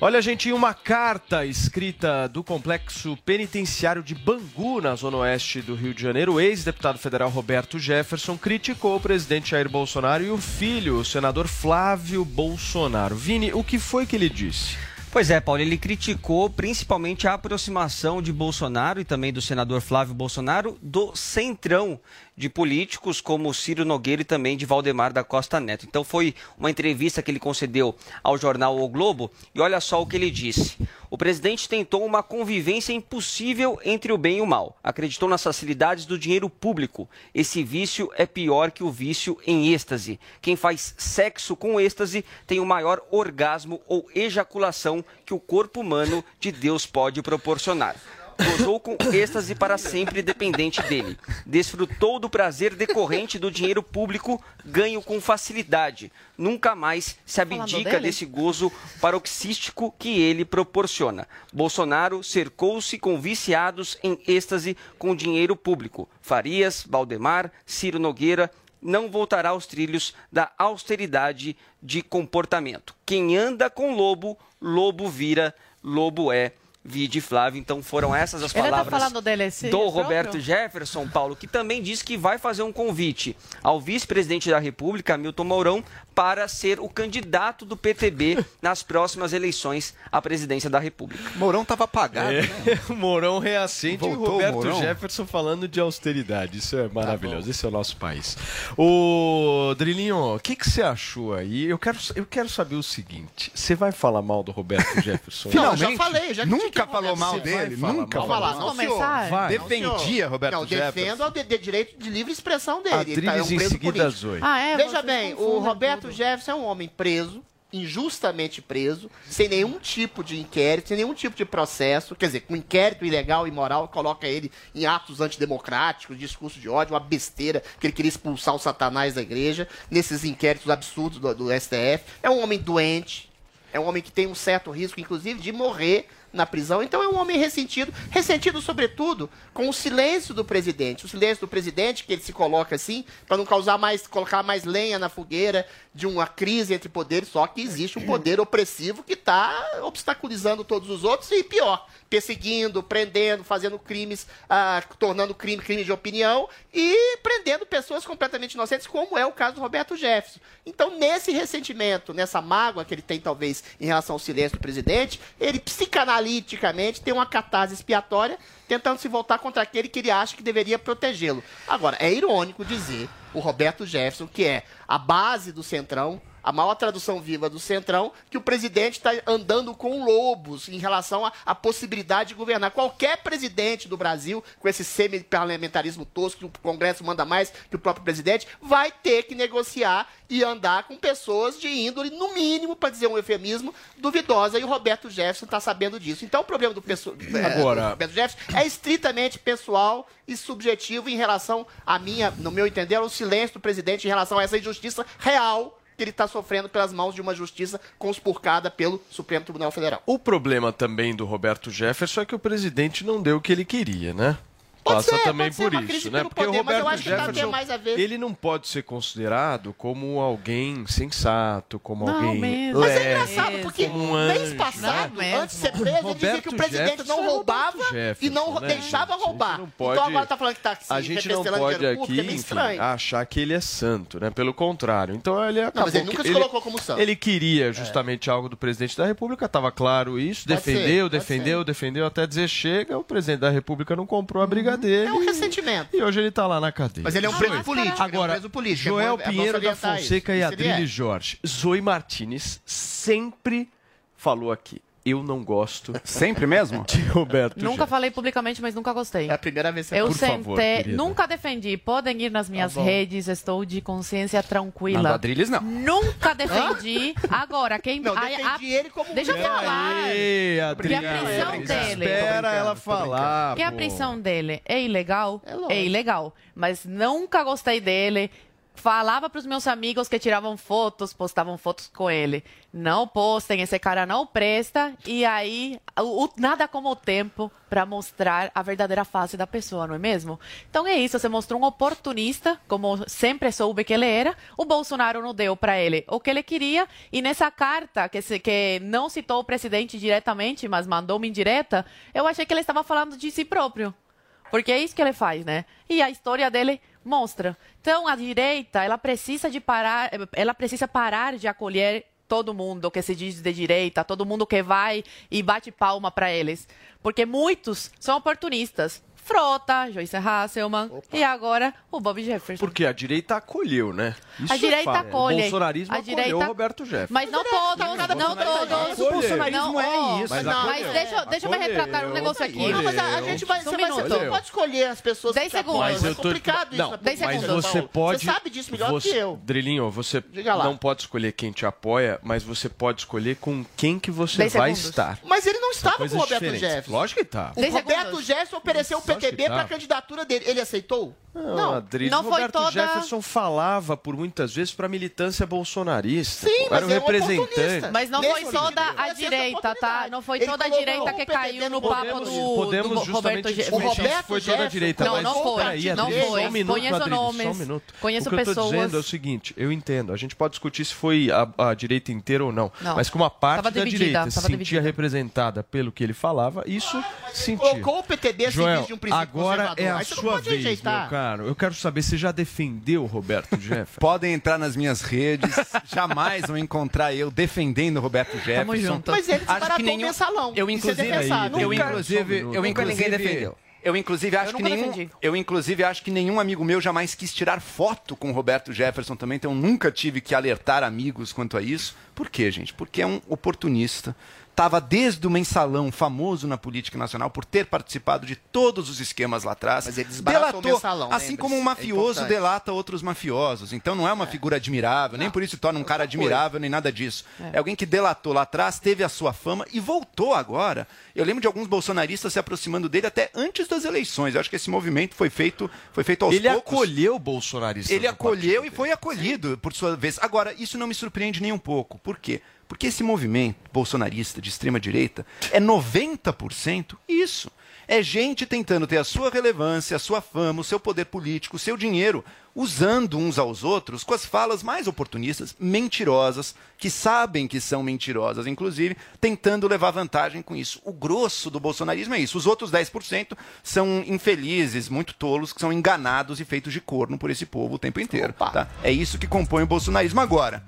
Olha, gente, uma carta escrita do complexo penitenciário de Bangu, na zona oeste do Rio de Janeiro, o ex-deputado federal Roberto Jefferson criticou o presidente Jair Bolsonaro e o filho, o senador Flávio Bolsonaro. Vini, o que foi que ele disse? Pois é, Paulo, ele criticou principalmente a aproximação de Bolsonaro e também do senador Flávio Bolsonaro do centrão de políticos como Ciro Nogueira e também de Valdemar da Costa Neto. Então foi uma entrevista que ele concedeu ao jornal O Globo e olha só o que ele disse. O presidente tentou uma convivência impossível entre o bem e o mal. Acreditou nas facilidades do dinheiro público. Esse vício é pior que o vício em êxtase. Quem faz sexo com êxtase tem o maior orgasmo ou ejaculação que o corpo humano de Deus pode proporcionar gozou com êxtase para sempre dependente dele. Desfrutou do prazer decorrente do dinheiro público ganho com facilidade. Nunca mais se abdica desse gozo paroxístico que ele proporciona. Bolsonaro cercou-se com viciados em êxtase com dinheiro público. Farias, Valdemar, Ciro Nogueira não voltará aos trilhos da austeridade de comportamento. Quem anda com lobo, lobo vira, lobo é Vide Flávio. Então foram essas as tá palavras esse do próprio? Roberto Jefferson, Paulo, que também disse que vai fazer um convite ao vice-presidente da República, Milton Mourão, para ser o candidato do PTB nas próximas eleições à presidência da República. Mourão estava apagado. É, né? o Mourão reacende Voltou e o Roberto Mourão? Jefferson falando de austeridade. Isso é maravilhoso. bom. Esse é o nosso país. O Drilinho, o que, que você achou aí? Eu quero, eu quero saber o seguinte: você vai falar mal do Roberto Jefferson? Não, eu já falei, já critiquei Nunca falou mal dele, nunca. Vamos falou não, mal. senhor. Começar? Defendia. Roberto Não, defendo o direito de livre expressão dele. Ele tá- é um Adriles em preso seguida, político. Zoe. Ah, é? Veja bem, o Roberto. Jefferson é um homem preso, injustamente preso, sem nenhum tipo de inquérito, sem nenhum tipo de processo, quer dizer, com inquérito ilegal e imoral, coloca ele em atos antidemocráticos, discurso de ódio, uma besteira, que ele queria expulsar o satanás da igreja, nesses inquéritos absurdos do, do STF. É um homem doente, é um homem que tem um certo risco, inclusive, de morrer na prisão. Então é um homem ressentido, ressentido sobretudo com o silêncio do presidente. O silêncio do presidente, que ele se coloca assim, para não causar mais, colocar mais lenha na fogueira de uma crise entre poderes, só que existe um poder opressivo que está obstaculizando todos os outros e pior, perseguindo, prendendo, fazendo crimes, ah, tornando crime crime de opinião e prendendo pessoas completamente inocentes, como é o caso do Roberto Jefferson. Então, nesse ressentimento, nessa mágoa que ele tem, talvez, em relação ao silêncio do presidente, ele psicanaliticamente tem uma catarse expiatória tentando se voltar contra aquele que ele acha que deveria protegê-lo. Agora, é irônico dizer o Roberto Jefferson, que é a base do Centrão, a maior tradução viva do Centrão, que o presidente está andando com lobos em relação à, à possibilidade de governar. Qualquer presidente do Brasil, com esse semi-parlamentarismo tosco, que o Congresso manda mais que o próprio presidente, vai ter que negociar e andar com pessoas de índole, no mínimo, para dizer um eufemismo, duvidosa. E o Roberto Jefferson está sabendo disso. Então, o problema do, pesso- é, Agora- do Roberto Jefferson é estritamente pessoal e subjetivo em relação a minha, no meu entender, ao silêncio do presidente em relação a essa injustiça real que ele está sofrendo pelas mãos de uma justiça conspurcada pelo Supremo Tribunal Federal. O problema também do Roberto Jefferson é que o presidente não deu o que ele queria, né? Passa ser, também por isso, né? Porque poder, o mas eu Roberto acho que tá- Jefferson, mais a ver. ele não pode ser considerado como alguém sensato, como Não alguém mesmo. Mas é leve, engraçado, porque um mês anjo, passado, né? antes de ser preso, ele dizia que o Roberto presidente Jefferson não é roubava Jefferson, e não né, deixava gente? roubar. não pode- Então agora tá falando que tá se a gente não pode aqui, é enfim, estranho. achar que ele é santo, né? Pelo contrário. Então ele acabou mas ele nunca se colocou como santo. Ele queria justamente algo do presidente da República, estava claro isso, Pode ser, defendeu, defendeu, defendeu até dizer chega, o presidente da República não comprou a briga dele. É um ressentimento. E hoje ele tá lá na cadeia. Mas ele é um preso político. ele é um Agora, preso político. É Joel é Pinheiro da Fonseca isso. e Isso ele Adrilles é. Jorge. Zoe Martinez sempre falou aqui. Eu não gosto. Sempre mesmo? De Roberto Nunca falei publicamente, mas nunca gostei. É a primeira vez Eu Por sentei, favor, querida. nunca defendi. Podem ir nas minhas Tá redes, estou de consciência tranquila. Na do Adrilles, não. Nunca defendi. Agora, quem. Não, a- defendi a- ele como Deixa eu falar. Ei, Porque a prisão dele. Espera ela falar. Que a prisão dele é ilegal? É, ilegal. Mas nunca gostei dele. Falava para os meus amigos que tiravam fotos, postavam fotos com ele. Não postem, esse cara não presta. E aí, o, o- nada como o tempo para mostrar a verdadeira face da pessoa, não é mesmo? Então é isso, você mostrou um oportunista, como sempre soube que ele era. O Bolsonaro não deu para ele o que ele queria. E nessa carta, que, se- que não citou o presidente diretamente, mas mandou uma indireta, eu achei que ele estava falando de si próprio. Porque é isso que ele faz, né? E a história dele mostra. Então, a direita, ela precisa de parar, ela precisa parar de acolher todo mundo que se diz de direita, todo mundo que vai e bate palma para eles. Porque muitos são oportunistas. Frota, Joyce Hasselman e agora o Bob Jefferson. Porque a direita acolheu, né? Isso a direita é acolhe. O bolsonarismo a acolheu direita... o Roberto Jefferson. Mas não todos, não todos. O bolsonarismo Não, é isso. Mas, Não, mas deixa, deixa eu me retratar um negócio aqui. Não, mas a, a gente vai, Um você, vai você minuto. não pode escolher as pessoas Dez que te apoiam. segundos. Mas É eu tô- complicado isso não, política, Mas você pode. Você sabe disso melhor você, que eu. Drilinho, você não pode escolher quem te apoia, mas você pode escolher com quem que você vai segundos. estar. Mas ele não estava com o Roberto. Jefferson. Lógico que tá. O Roberto Jefferson ofereceu o Tá. para a candidatura dele. Ele aceitou? Não, Adriles, não foi Roberto toda- Jefferson falava por muitas vezes para militância bolsonarista. Sim, pô. era mas um é um representante. oportunista. Mas não Nesse foi toda sentido, a direita, tá? Não foi Ele toda a direita o que caiu no papo Podemos, do, podemos do Roberto Jefferson. se foi toda a direita, Não, mas não foi. Peraí, não Adriles, foi. Só um minuto, Conheço Adriles, nomes. Só um minuto. Conheço o que eu tô pessoas. dizendo é o seguinte, eu entendo, a gente pode discutir se foi a, a direita inteira ou não, Não. mas como uma parte Tava da dividida, direita se sentia dividida. representada pelo que ele falava, isso sentia. Colocou o PTB a serviço de um princípio agora conservador. é a Aí você não sua pode vez, rejeitar. meu caro. Eu quero saber, você já defendeu o Roberto Jefferson? Podem entrar nas minhas redes, jamais vão encontrar eu defendendo o Roberto Jefferson. junto. Mas ele desbaratou nenhum... o mensalão. Eu é inclusive, eu inclusive, um eu Nunca inclusive, ninguém defendeu. Eu inclusive acho Eu que nenhum, defendi. eu inclusive acho que nenhum amigo meu jamais quis tirar foto com o Roberto Jefferson também, então eu nunca tive que alertar amigos quanto a isso. Por quê, gente? Porque é um oportunista. Estava desde o mensalão famoso na política nacional por ter participado de todos os esquemas lá atrás. Mas ele desbaratou o mensalão, assim lembre-se. como um É mafioso importante. delata outros mafiosos. Então não é uma figura admirável, nem por isso se torna um cara admirável, nem nada disso. É. alguém que delatou lá atrás, teve a sua fama e voltou agora. Eu lembro de alguns bolsonaristas se aproximando dele até antes das eleições. Eu acho que esse movimento foi feito, foi feito aos Ele poucos. acolheu o bolsonarista. Ele acolheu e foi acolhido, por sua vez. Agora, isso não me surpreende nem um pouco. Por quê? Porque esse movimento bolsonarista de extrema-direita é 90% isso. É gente tentando ter a sua relevância, a sua fama, o seu poder político, o seu dinheiro, usando uns aos outros com as falas mais oportunistas, mentirosas, que sabem que são mentirosas, inclusive, tentando levar vantagem com isso. O grosso do bolsonarismo é isso. Os outros 10% são infelizes, muito tolos, que são enganados e feitos de corno por esse povo o tempo inteiro. Tá? É isso que compõe o bolsonarismo. Agora,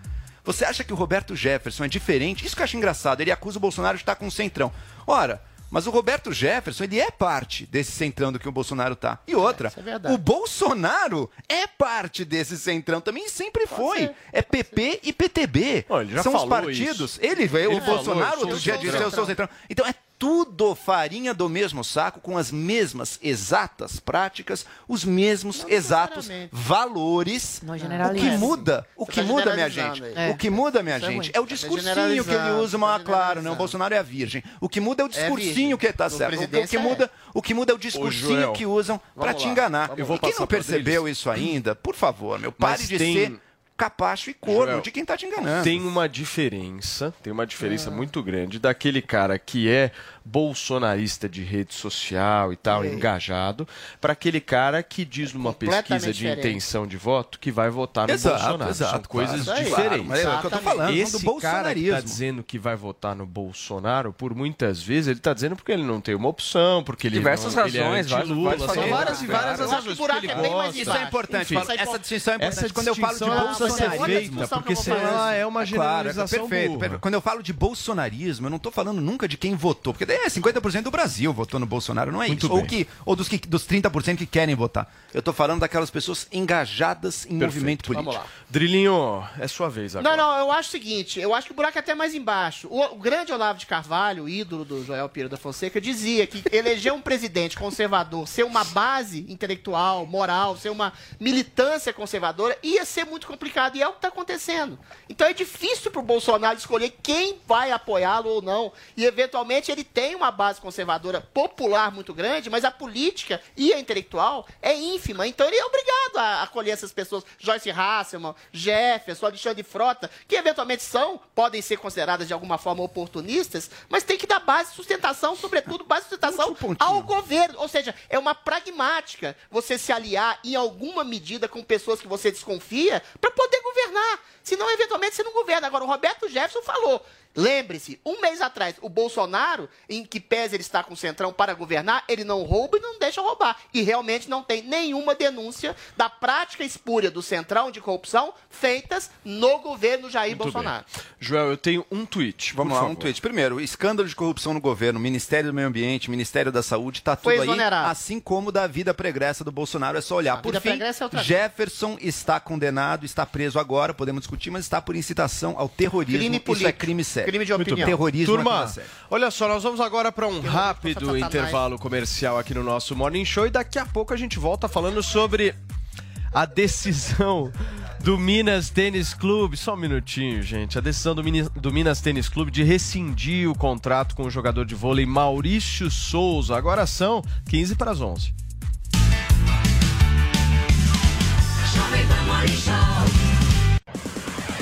você acha que o Roberto Jefferson é diferente? Isso que eu acho engraçado. Ele acusa o Bolsonaro de estar com o centrão. Ora, Mas o Roberto Jefferson, ele é parte desse centrão do que o Bolsonaro tá. E outra, é verdade. o Bolsonaro é parte desse centrão também e sempre foi. É PP e PTB. ele já São os partidos. isso. Ele veio, o Bolsonaro outro o dia disse, eu sou o centrão. Então é tudo farinha do mesmo saco, com as mesmas exatas práticas, os mesmos exatos valores. O que muda, o Você que tá muda, minha generalizando gente, aí. o que muda, minha Isso é gente, é o Tá discursinho que ele usa, mas tá claro, né? O. Bolsonaro é a virgem. O que muda é o discursinho virgem. que tá No certo. O que, o que presidência muda, o que muda é o discursinho Joel, que usam pra vamos te enganar. Eu vou e quem não percebeu isso ainda, por favor, meu, pare Mas de tem- ser capacho e corno Joel, de quem tá te enganando. Tem uma diferença, tem uma diferença Ah. muito grande daquele cara que é bolsonarista de rede social e tal, E aí? engajado, para aquele cara que diz numa completamente pesquisa de diferente. intenção de voto que vai votar no Exato, Bolsonaro. exato, São coisas claro. Diferentes. claro, mas é o que eu tô falando, Esse do cara que bolsonarismo. tá dizendo que vai votar no Bolsonaro, por muitas vezes ele tá dizendo porque ele não tem uma opção, porque ele Diversas não, ele é razões, várias- anti-Lula, várias são razões. várias e várias que razões buraco é ele bem mais. Isso é importante, Enfim, essa distinção é importante. essa Quando eu falo de bolsonarismo, porque senão é uma É é generalização. Quando eu falo de bolsonarismo, eu não estou falando nunca de quem votou, porque daí é 50% do Brasil votou no Bolsonaro, não é Muito isso. Ou, que, ou dos, que, dos 30% que querem votar. Eu estou falando daquelas pessoas engajadas em Perfeito. movimento político. Vamos lá. Drilinho, é sua vez agora. Não, não, eu acho o seguinte, eu acho que o buraco é até mais embaixo. O, o grande Olavo de Carvalho, o ídolo do Joel Pires da Fonseca, dizia que eleger um presidente conservador, ser uma base intelectual, moral, ser uma militância conservadora, ia ser muito complicado. E é o que está acontecendo. Então é difícil para o Bolsonaro escolher quem vai apoiá-lo ou não. E, eventualmente, ele tem uma base conservadora popular muito grande, mas a política e a intelectual é ínfima. Então ele é obrigado a acolher essas pessoas. Joyce Hasselman, Jefferson, Alexandre Frota, que eventualmente são, podem ser consideradas de alguma forma oportunistas, mas tem que dar base de sustentação, sobretudo base de sustentação ao governo. Ou seja, é uma pragmática você se aliar em alguma medida com pessoas que você desconfia para poder governar. Senão, eventualmente, você não governa. Agora, o Roberto Jefferson falou. Lembre-se, um mês atrás, o Bolsonaro, em que pese ele estar com o Centrão para governar, ele não rouba e não deixa roubar. E realmente não tem nenhuma denúncia da prática espúria do Centrão de corrupção feitas no governo Jair Muito Bolsonaro. bem. Joel, eu tenho um tweet. Vamos por lá, favor. um tweet. Primeiro, escândalo de corrupção no governo, Ministério do Meio Ambiente, Ministério da Saúde, tá Foi tudo aí, assim como da vida pregressa do Bolsonaro, é só olhar. Por vida fim, é. Jefferson está condenado, está preso agora, podemos discutir, mas está por incitação ao terrorismo. Crime Isso é político. crime sério. Crime de Muito opinião. Terrorismo é Turma, olha só, nós vamos agora para um rápido intervalo comercial aqui no nosso Morning Show e daqui a pouco a gente volta falando sobre a decisão do Minas Tênis Clube. Só um minutinho, gente. A decisão do, Mini- do Minas Tênis Clube de rescindir o contrato com o jogador de vôlei Maurício Souza. Agora são 15 para as 11.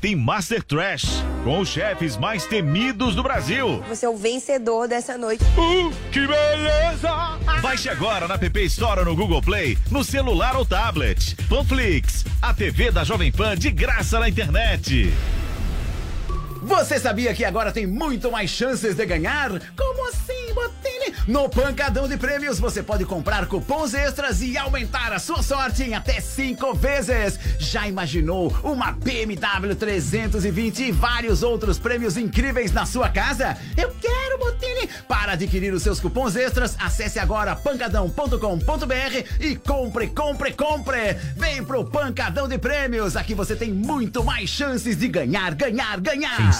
tem Master Trash, com os chefes mais temidos do Brasil. Você é o vencedor dessa noite. Uh, que beleza! Baixe agora na PP Store no Google Play, no celular ou tablet. Panflix, a TV da Jovem Pan de graça na internet. Você sabia que agora tem muito mais chances de ganhar? Como assim, Botini? No Pancadão de Prêmios você pode comprar cupons extras e aumentar a sua sorte em até cinco vezes. Já imaginou uma BMW 320 e vários outros prêmios incríveis na sua casa? Eu quero, Botini! Para adquirir os seus cupons extras, acesse agora pancadão.com.br e compre, compre, compre! Vem pro Pancadão de Prêmios, aqui você tem muito mais chances de ganhar, ganhar, ganhar!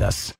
Jovem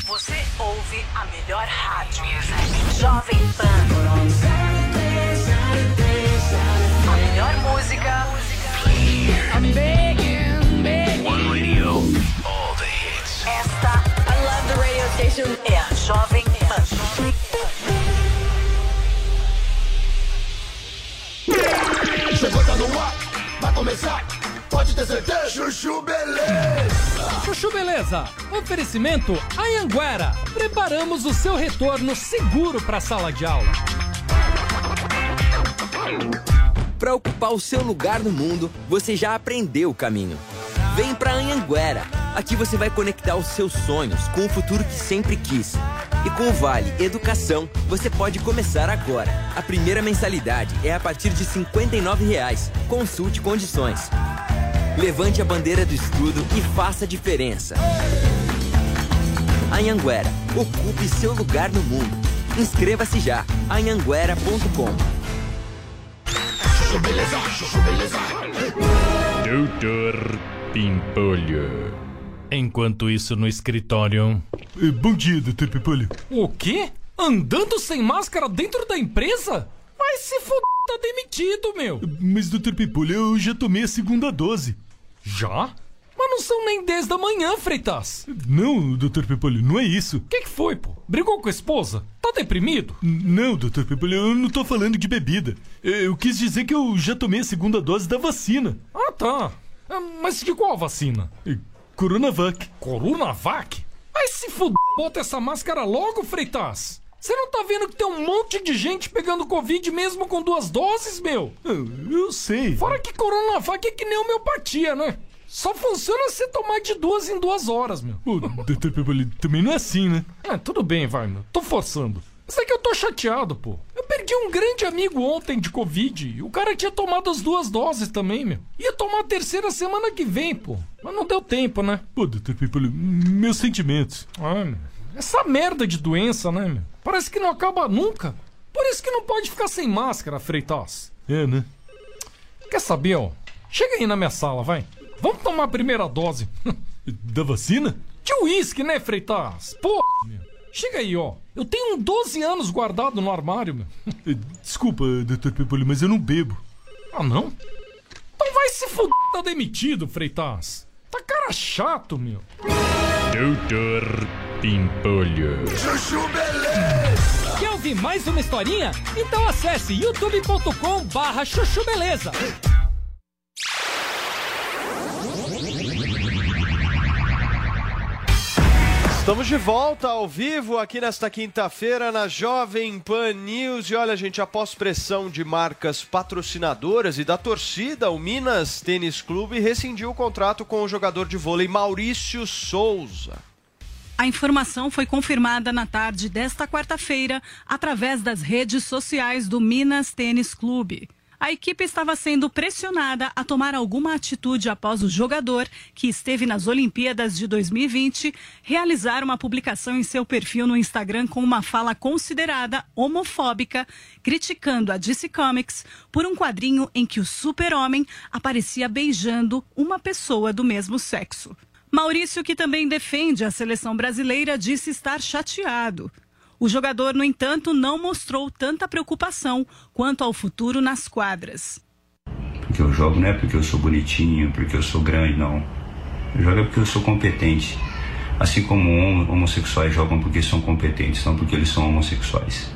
Você ouve a melhor rádio. Jovem Pan. A melhor música. I'm begging, begging. One radio, all the hits. Esta I love the radio station. é a Jovem Pan. Chegou, tá no ar, vai começar. Pode ter certeza. Chuchu Beleza. Chuchu Beleza, oferecimento Anhanguera. Preparamos o seu retorno seguro para a sala de aula. Para ocupar o seu lugar no mundo, você já aprendeu o caminho. Vem pra Anhanguera. Aqui você vai conectar os seus sonhos com o futuro que sempre quis. E com o Vale Educação, você pode começar agora. A primeira mensalidade é a partir de 59 reais. Consulte condições. Levante a bandeira do estudo e faça a diferença. Anhanguera, ocupe seu lugar no mundo. Inscreva-se já. anhanguera.com. Doutor Pimpolho. Enquanto isso no escritório. Bom dia, doutor Pimpolho. O quê? Andando sem máscara dentro da empresa? Vai se f... tá demitido, meu. Mas, doutor Pimpolho, eu já tomei a segunda dose. Já? Mas não são nem 10 da manhã, Freitas. Não, doutor Pimpolho, não é isso. O que, que foi, pô? Brigou com a esposa? Tá deprimido? Não, doutor Pimpolho, eu não tô falando de bebida. Eu quis dizer que eu já tomei a segunda dose da vacina. Ah, tá. Ah, Mas de qual vacina? Coronavac. Coronavac? Vai se fuder, bota essa máscara logo, Freitas. Você não tá vendo que tem um monte de gente pegando Covid mesmo com duas doses, meu? Eu, eu sei. Fora que Coronavac é que nem homeopatia, né? Só funciona se tomar de duas em duas horas, meu. Também não é assim, né? É, tudo bem, vai, meu. Tô forçando. Mas é que eu tô chateado, pô. Eu perdi um grande amigo ontem de Covid. O cara tinha tomado as duas doses também, meu. Ia tomar a terceira semana que vem, pô. Mas não deu tempo, né? Pô, meus sentimentos. Ah, meu. Essa merda de doença, né, meu? Parece que não acaba nunca. Por isso que não pode ficar sem máscara, Freitas. É, né? Quer saber, ó? Chega aí na minha sala, vai. Vamos tomar a primeira dose. Da vacina? De uísque, né, Freitas? Pô, meu. Chega aí, ó. Eu tenho um 12 anos guardado no armário, meu. Desculpa, doutor Pimpolho, mas eu não bebo. Ah, não? Então vai se fuder, tá demitido, Freitas. Tá cara chato, meu. Doutor Pimpolho. Chuchu Beleza. Quer ouvir mais uma historinha? Então acesse youtube.com barra chuchu beleza. Estamos de volta ao vivo aqui nesta quinta-feira na Jovem Pan News. E olha, gente, após pressão de marcas patrocinadoras e da torcida, o Minas Tênis Clube rescindiu o contrato com o jogador de vôlei Maurício Souza. A informação foi confirmada na tarde desta quarta-feira através das redes sociais do Minas Tênis Clube. A equipe estava sendo pressionada a tomar alguma atitude após o jogador, que esteve nas Olimpíadas de 2020, realizar uma publicação em seu perfil no Instagram com uma fala considerada homofóbica, criticando a DC Comics por um quadrinho em que o super-homem aparecia beijando uma pessoa do mesmo sexo. Maurício, que também defende a seleção brasileira, disse estar chateado. O jogador, no entanto, não mostrou tanta preocupação quanto ao futuro nas quadras. Porque eu jogo não é porque eu sou bonitinho, porque eu sou grande, não. Eu jogo é porque eu sou competente. Assim como hom- homossexuais jogam porque são competentes, não porque eles são homossexuais.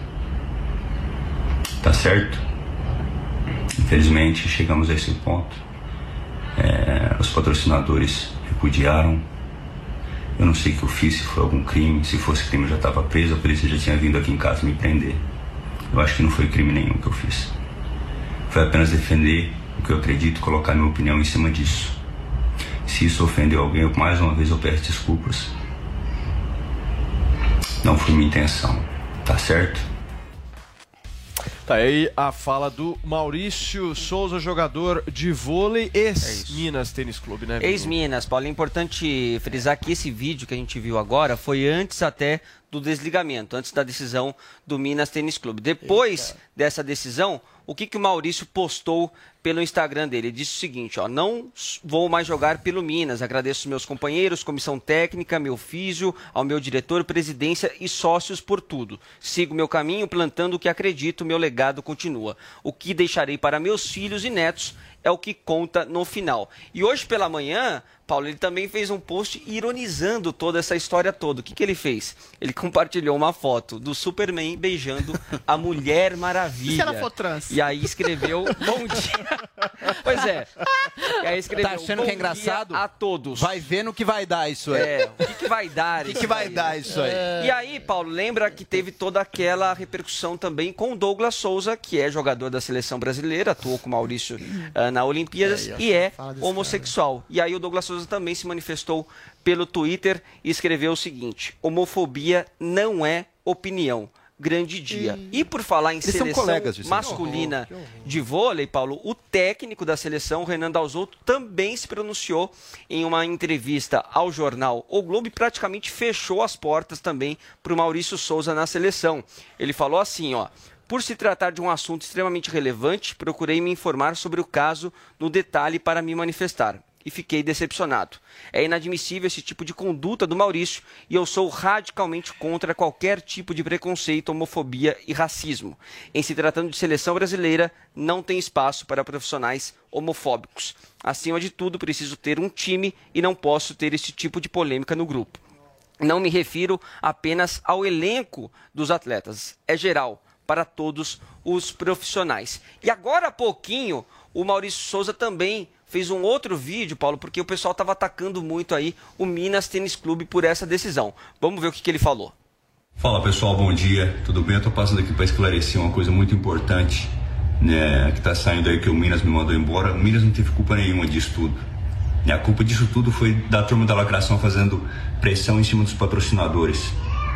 Tá certo? Infelizmente, chegamos a esse ponto. É, os patrocinadores repudiaram. Eu não sei o que eu fiz, se foi algum crime. Se fosse crime, eu já estava preso. A polícia já tinha vindo aqui em casa me prender. Eu acho que não foi crime nenhum que eu fiz. Foi apenas defender o que eu acredito, colocar minha opinião em cima disso. Se isso ofendeu alguém, eu, mais uma vez eu peço desculpas. Não foi minha intenção. Tá certo? Tá aí a fala do Maurício Souza, jogador de vôlei, ex-Minas Tênis Clube, né? Ex-Minas, Paulo, é importante frisar que esse vídeo que a gente viu agora foi antes até do desligamento, antes da decisão do Minas Tênis Clube. Depois dessa decisão, o que, que o Maurício postou pelo Instagram dele? Ele disse o seguinte, ó, não vou mais jogar pelo Minas, agradeço meus companheiros, comissão técnica, meu físio, ao meu diretor, presidência e sócios por tudo. Sigo meu caminho, plantando o que acredito, meu legado continua. O que deixarei para meus filhos e netos é o que conta no final. E hoje pela manhã, Paulo, ele também fez um post ironizando toda essa história toda. O que, que ele fez? Ele compartilhou uma foto do Superman beijando a Mulher Maravilha. E se ela for trans? E aí escreveu bom dia. pois é. E aí escreveu Tá achando bom que é engraçado? a todos. Vai ver no que vai dar isso aí. É, o que, que vai dar O que isso que vai aí, dar isso aí? E aí, Paulo, lembra que teve toda aquela repercussão também com o Douglas Souza, que é jogador da seleção brasileira, atuou com o Maurício ah, na Olimpíadas É, e é homossexual. E aí o Douglas Souza também se manifestou pelo Twitter e escreveu o seguinte: homofobia não é opinião. Grande dia. E por falar em Eles seleção de masculina de vôlei, Paulo, o técnico da seleção, Renan Dalzotto, também se pronunciou em uma entrevista ao jornal O Globo e praticamente fechou as portas também para o Maurício Souza na seleção. Ele falou assim, ó. Por se tratar de um assunto extremamente relevante, procurei me informar sobre o caso no detalhe para me manifestar. E fiquei decepcionado. É inadmissível esse tipo de conduta do Maurício e eu sou radicalmente contra qualquer tipo de preconceito, homofobia e racismo. Em se tratando de seleção brasileira, não tem espaço para profissionais homofóbicos. Acima de tudo, preciso ter um time e não posso ter esse tipo de polêmica no grupo. Não me refiro apenas ao elenco dos atletas, é geral, para todos os profissionais. E agora há pouquinho, o Maurício Souza também fez um outro vídeo, Paulo, porque o pessoal estava atacando muito aí o Minas Tênis Clube por essa decisão. Vamos ver o que, que ele falou. Fala pessoal, bom dia, tudo bem? Eu tô passando aqui para esclarecer uma coisa muito importante, né, que tá saindo aí que o Minas me mandou embora. O Minas não teve culpa nenhuma disso tudo. E a culpa disso tudo foi da turma da lacração fazendo pressão em cima dos patrocinadores,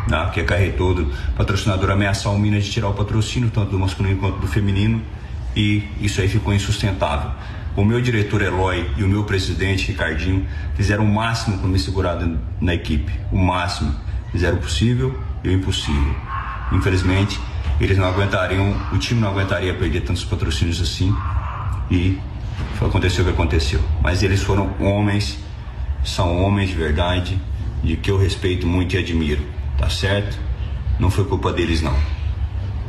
né, que acarretou do patrocinador ameaçar o Minas de tirar o patrocínio, tanto do masculino quanto do feminino, e isso aí ficou insustentável. O meu diretor Eloy e o meu presidente Ricardinho fizeram o máximo para me segurar na equipe, o máximo. Fizeram o possível e o impossível. Infelizmente, eles não aguentariam, o time não aguentaria perder tantos patrocínios assim e aconteceu o que aconteceu. Mas eles foram homens, são homens de verdade, de que eu respeito muito e admiro, tá certo? Não foi culpa deles não.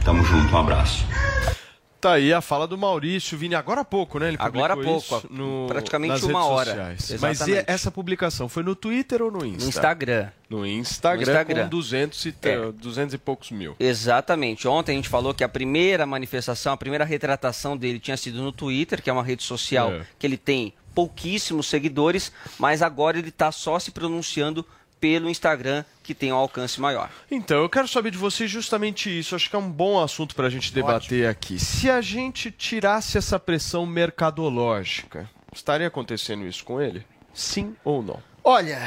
Tamo junto, um abraço. Tá aí a fala do Maurício Vini, agora há pouco, né? Ele Agora há pouco, isso no, praticamente uma redes hora. Mas e essa publicação foi no Twitter ou no Insta? No Instagram. No Instagram, No Instagram. com 200 e, É. 200 e poucos mil. Exatamente. Ontem a gente falou que a primeira manifestação, a primeira retratação dele tinha sido no Twitter, que é uma rede social É. que ele tem pouquíssimos seguidores, mas agora ele está só se pronunciando pelo Instagram, que tem um alcance maior. Então, eu quero saber de você justamente isso. Acho que é um bom assunto para a gente debater aqui. Se a gente tirasse essa pressão mercadológica, estaria acontecendo isso com ele? Sim ou não? Olha,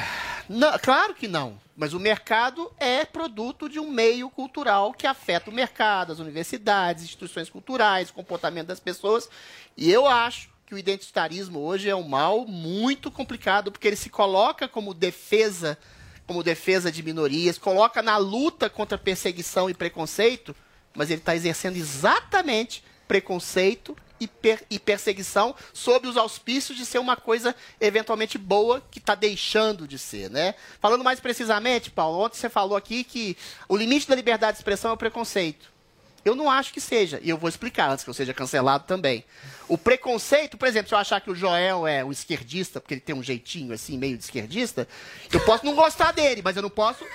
não- claro que não. Mas o mercado é produto de um meio cultural que afeta o mercado, as universidades, instituições culturais, o comportamento das pessoas. E eu acho que o identitarismo hoje é um mal muito complicado, porque ele se coloca como defesa, como defesa de minorias, coloca na luta contra perseguição e preconceito, mas ele está exercendo exatamente preconceito e, per- e perseguição sob os auspícios de ser uma coisa eventualmente boa que está deixando de ser, né? Falando mais precisamente, Paulo, ontem você falou aqui que o limite da liberdade de expressão é o preconceito. Eu não acho que seja, e eu vou explicar antes que eu seja cancelado também. O preconceito, por exemplo, se eu achar que o Joel é um esquerdista, porque ele tem um jeitinho assim, meio de esquerdista, eu posso não gostar dele, mas eu não posso.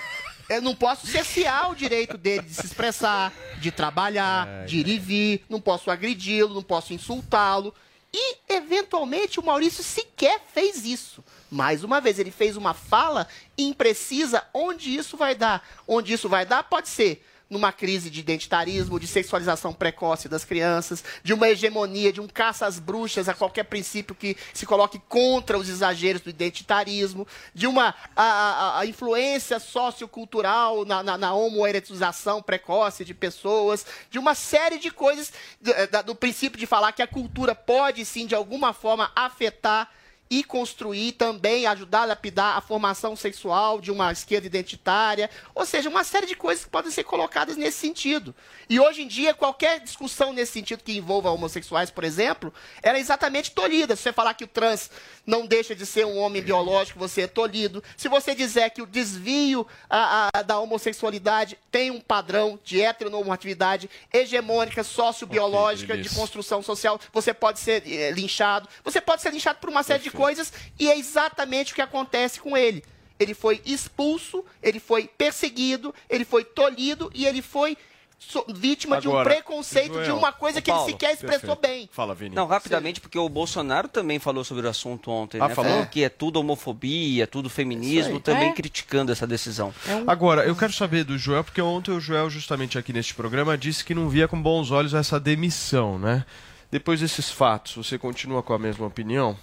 Eu não posso cessear o direito dele de se expressar, de trabalhar, de ir e vir, não posso agredi-lo, não posso insultá-lo. E, eventualmente, o Maurício sequer fez isso. Mais uma vez, ele fez uma fala imprecisa onde isso vai dar. Onde isso vai dar pode ser numa crise de identitarismo, de sexualização precoce das crianças, de uma hegemonia, de um caça às bruxas a qualquer princípio que se coloque contra os exageros do identitarismo, de uma a, a- a influência sociocultural na, na, na homoerotização precoce de pessoas, de uma série de coisas do, eh, da- do princípio de falar que a cultura pode sim, de alguma forma, afetar e construir também, ajudar a lapidar a formação sexual de uma esquerda identitária, ou seja, uma série de coisas que podem ser colocadas nesse sentido. E hoje em dia, qualquer discussão nesse sentido que envolva homossexuais, por exemplo, ela é exatamente tolhida. Se você falar que o trans não deixa de ser um homem biológico, você é tolhido. Se você dizer que o desvio a- a- da homossexualidade tem um padrão de heteronormatividade hegemônica, sociobiológica, de beleza. construção social, você pode ser eh, linchado. Você pode ser linchado por uma série de coisas e é exatamente o que acontece com ele. Ele foi expulso, ele foi perseguido, ele foi tolhido e ele foi so- vítima de um Agora, preconceito de Joel, uma coisa que ele Paulo, sequer expressou perfeito. bem. Fala, Vini. Não, rapidamente, porque o Bolsonaro também falou sobre o assunto ontem, Ah, né? falou? Falando que é tudo homofobia, tudo feminismo, também É. criticando essa decisão. Agora, eu quero saber do Joel, porque ontem o Joel, justamente aqui neste programa, disse que não via com bons olhos essa demissão, né? Depois desses fatos, você continua com a mesma opinião?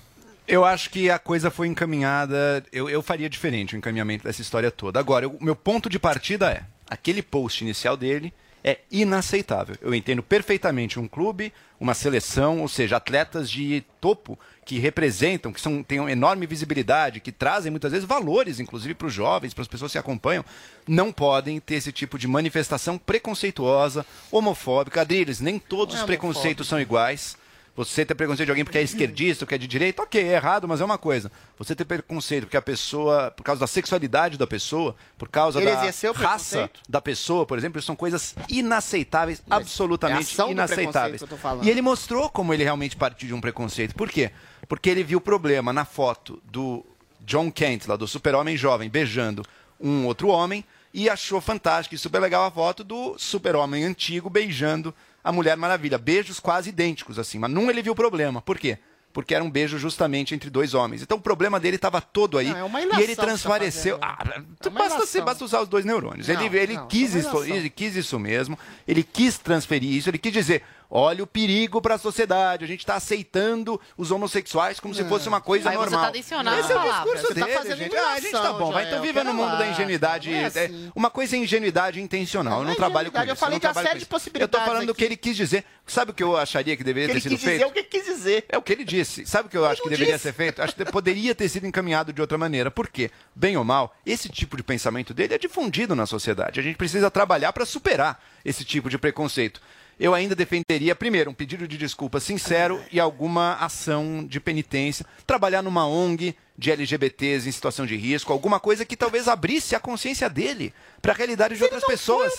Eu acho que a coisa foi encaminhada. Eu, eu faria diferente o encaminhamento dessa história toda. Agora, o meu ponto de partida é: aquele post inicial dele é inaceitável. Eu entendo perfeitamente um clube, uma seleção, ou seja, atletas de topo que representam, que são, têm uma enorme visibilidade, que trazem muitas vezes valores, inclusive para os jovens, para as pessoas que acompanham, não podem ter esse tipo de manifestação preconceituosa, homofóbica. Adriles, nem todos Não os é preconceitos são iguais. Você ter preconceito de alguém porque é esquerdista, ou que é de direita, ok, é errado, mas é uma coisa. Você ter preconceito porque a pessoa, por causa da sexualidade da pessoa, por causa Ele da raça da pessoa, por exemplo, são coisas inaceitáveis, é a absolutamente do inaceitáveis. E ele mostrou como ele realmente partiu de um preconceito. Por quê? Porque ele viu o problema na foto do John Kent, lá do super-homem jovem, beijando um outro homem, e achou fantástico e super legal a foto do super-homem antigo beijando a Mulher Maravilha. Beijos quase idênticos, assim. Mas num ele viu o problema. Por quê? Porque era um beijo justamente entre dois homens. Então o problema dele estava todo aí. Não, é uma e ele tá transpareceu. fazendo. Ah, É basta, ilação. basta usar os dois neurônios. Não, ele ele não, quis é isso, ele quis isso mesmo. Ele quis transferir isso. Ele quis dizer: olha o perigo para a sociedade. A gente está aceitando os homossexuais como se fosse uma coisa Aí você normal. tá adicionando Esse é o discurso Você tá dele, fazendo gente. Ah, a gente tá bom. Vai então Joel, viva no mundo lá, da ingenuidade. não é É, assim. Uma coisa é ingenuidade intencional. eu Não não é trabalho com ingenuidade, isso. eu falei não de uma série de isso. Eu possibilidades tô falando o que ele quis dizer. Sabe o que eu acharia que deveria Ele ter quis sido dizer feito? o que quis dizer. É o que ele disse. Sabe o que eu acho que não deveria disse. ser feito? Acho que poderia ter sido encaminhado de outra maneira. Por quê? Bem ou mal, esse tipo de pensamento dele é difundido na sociedade. A gente precisa trabalhar para superar esse tipo de preconceito. Eu ainda defenderia, primeiro, um pedido de desculpa sincero e alguma ação de penitência. Trabalhar numa ONG de LGBTs em situação de risco, alguma coisa que talvez abrisse a consciência dele para a realidade de outras pessoas.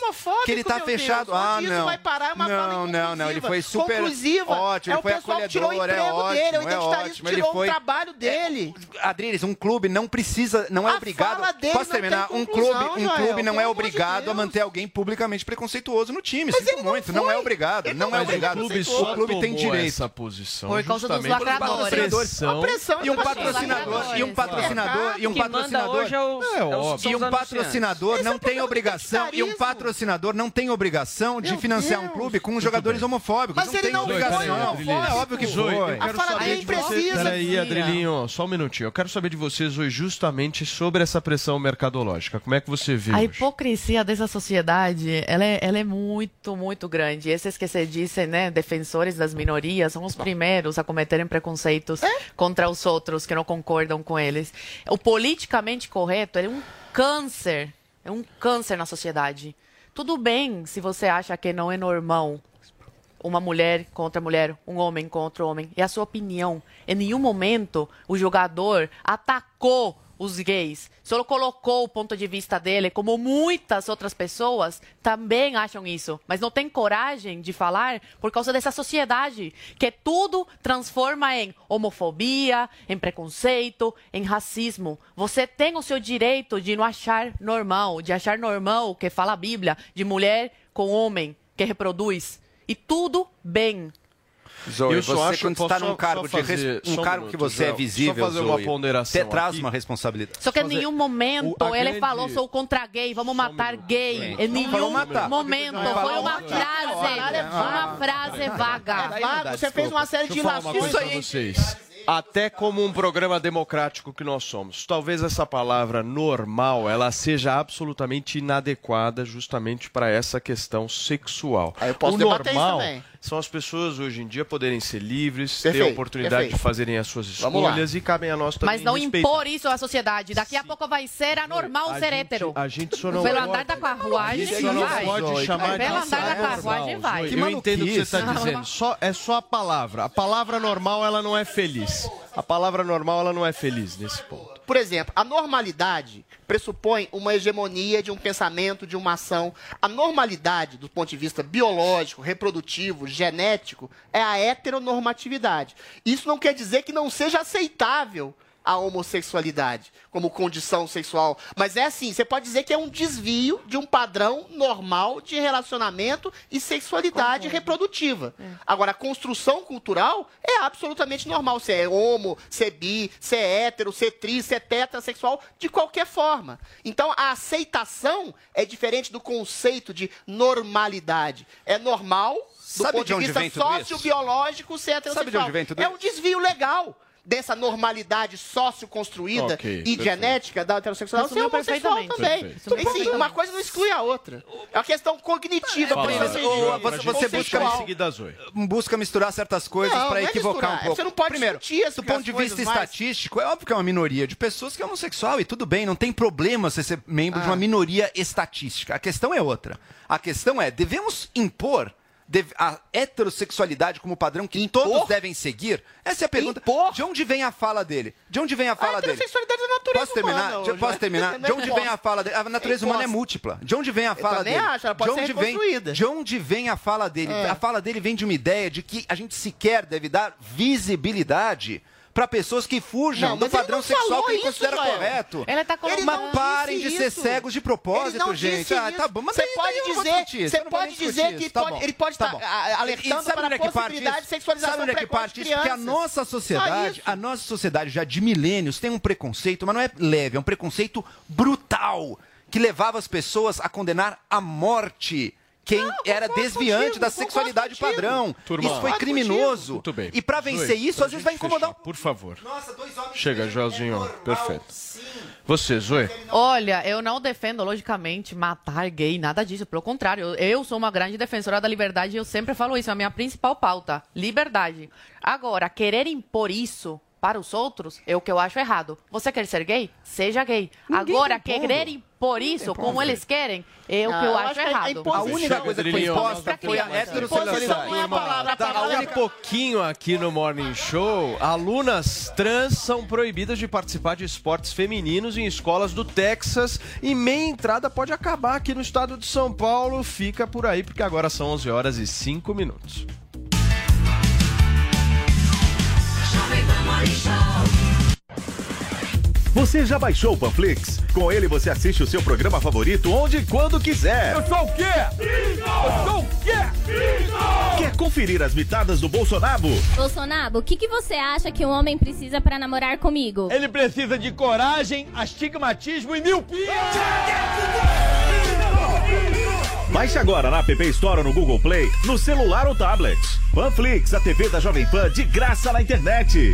que ele está meu fechado. Deus. Ah, não. vai parar é uma fala não, não, não. Ele foi super Conclusiva. ótimo. É ele o foi pessoal que tirou o acolhedor, é emprego ótimo, dele, o é identitarismo ótimo. tirou ele foi... o trabalho dele. Adriles, um clube não precisa, não é A obrigado. fala dele Posso não terminar? tem Um clube, um Joel, clube não é amor de obrigado a manter alguém publicamente preconceituoso no time. Sinto muito, não, é obrigado. Não, é Mas obrigado. O clube o clube tem direito. essa posição Por causa dos por lacradores. pressão. Pressão E um dos patrocinador, e um patrocinador, e um patrocinador. hoje é os, É é E um patrocinador não tem obrigação, e um patrocinador não tem obrigação de Meu financiar um clube com jogadores homofóbicos. Mas não ele tem não obrigação. foi homofóbico. É óbvio que Zoe, foi. eu quero A fala saber dele precisa, Peraí. Adrilinho, só um minutinho. Eu quero saber de vocês hoje justamente sobre essa pressão mercadológica. Como é que você vê A hoje? hipocrisia dessa sociedade, ela é, ela é muito, muito grande. Esses que se dizem, né, defensores das minorias, são os primeiros a cometerem preconceitos contra os outros que não concordam com eles. O politicamente correto é um câncer, é um câncer na sociedade. Tudo bem se você acha que não é normal uma mulher contra mulher, um homem contra homem. É a sua opinião. Em nenhum momento o jogador atacou os gays. Só colocou o ponto de vista dele, como muitas outras pessoas também acham isso. Mas não tem coragem de falar por causa dessa sociedade que tudo transforma em homofobia, em preconceito, em racismo. Você tem o seu direito de não achar normal, de achar normal o que fala a Bíblia, de mulher com homem que reproduz. E tudo bem. Zoe, Eu só você acho- quando está num cargo, só de res- fazer- um um cargo que você é visível, Só fazer uma Zoe, ponderação Você traz aqui. uma responsabilidade. Só que em nenhum momento O- a ele grande- falou sou contra gay, vamos matar gay. Gente, Em não nenhum matar. momento. Não Foi uma frase. Uma frase vaga. É vago, você fez uma série de pra vocês. Até como um programa democrático que nós somos, talvez essa palavra normal ela seja absolutamente inadequada justamente para essa questão sexual. Aí eu posso o debater isso normal também. São as pessoas hoje em dia poderem ser livres, ter a Perfeito, oportunidade perfeito. de fazerem as suas escolhas e cabem a nós também Mas não respeitar. impor isso à sociedade. Daqui a pouco vai ser anormal A ser gente- hétero. a gente só não Pelo andar da carruagem, A não vai. pode chamar Pelo andar da carruagem, vai. Eu entendo o que você está dizendo. Só, é só a palavra. A palavra normal ela não é feliz. A palavra normal ela não é feliz nesse ponto. Por exemplo, a normalidade pressupõe uma hegemonia de um pensamento, de uma ação. A normalidade, do ponto de vista biológico, reprodutivo, genético, é a heteronormatividade. Isso não quer dizer que não seja aceitável a homossexualidade como condição sexual. Mas é assim, você pode dizer que é um desvio de um padrão normal de relacionamento e sexualidade reprodutiva. Agora, a construção cultural é absolutamente normal. Ser é homo, ser bi, ser hétero, ser tri, ser tetrasexual, de qualquer forma. Então, a aceitação é diferente do conceito de normalidade. É normal, do Sabe ponto de de, vista sociobiológico, ser heterossexual. Sabe de onde vem tudo é um desvio legal dessa normalidade sócio-construída Ok, e perfeito. genética da heterossexualidade ser Resumiu homossexual perfeitamente. também. Perfeito. Enfim, uma coisa não exclui a outra. É uma questão cognitiva. Fala, Ô, dizer. você- você busca busca misturar certas coisas para é equivocar misturar, um pouco. você não pode Primeiro, do ponto de vista mais. estatístico, é óbvio que é uma minoria de pessoas que é homossexual e tudo bem, não tem problema você ser membro Ah. de uma minoria estatística. A questão é outra. A questão é, devemos impor a heterossexualidade como padrão que todos devem seguir? Essa é a pergunta. De onde vem a fala dele? De onde vem a fala dele? heterossexualidade é natureza Posso terminar? humana, ô, Posso João. terminar? De Não onde vem a fala dele? A natureza Eu humana é múltipla. De onde vem a fala dele? acho, ela pode de ser onde vem, reconstruída. de onde vem a fala dele? É. A fala dele vem de uma ideia de que a gente sequer deve dar visibilidade para pessoas que fujam Não, do mas padrão sexual que ele considera Joel. correto. Ele tá colocando... não parem de ser isso. cegos de propósito, gente. Ah, tá bom, mas Você pode dizer, você pode dizer que Tá pode- ele pode tá estar a- a- alertando para é a possibilidade de sexualização Sabe onde é que precoce parte de? Que a nossa sociedade, a nossa sociedade já de milênios tem um preconceito, mas não é leve, é um preconceito brutal que levava as pessoas a condenar a morte quem era desviante contigo, da sexualidade padrão. Turma, isso foi criminoso. Muito bem. E para vencer Zoe, isso, às vezes gente vai incomodar fechar, Por favor. Nossa, dois homens Chega, Joelzinho. Perfeito. Você, Zoe. Olha, eu não defendo, logicamente, matar gay, nada disso. Pelo contrário, eu, eu sou uma grande defensora da liberdade e eu sempre falo isso. É a minha principal pauta: liberdade. Agora, querer impor isso para os outros é o que eu acho errado. Você quer ser gay? Seja gay. Ninguém Agora, tá impondo. querer impor isso como eles querem é o que eu, eu acho, acho a errado. imposição- A única coisa que foi Adrilinho. imposta foi a heterossexualidade. é a palavra, a Daqui palavra a pouquinho aqui no Morning Show, alunas trans são proibidas de participar de esportes femininos em escolas do Texas e meia entrada pode acabar aqui no estado de São Paulo. Fica por aí porque agora são 11 horas e 5 minutos. Você já baixou o Panflix? Com ele você assiste o seu programa favorito onde e quando quiser. Eu sou o quê? Eu sou o quê? Quer conferir as mitadas do Bolsonaro? Bolsonaro, o que, que você acha que um homem precisa pra namorar comigo? Ele precisa de coragem, astigmatismo e miopia. Baixe agora na App Store no Google Play, no celular ou tablet. Panflix, a TV da Jovem Pan de graça na internet.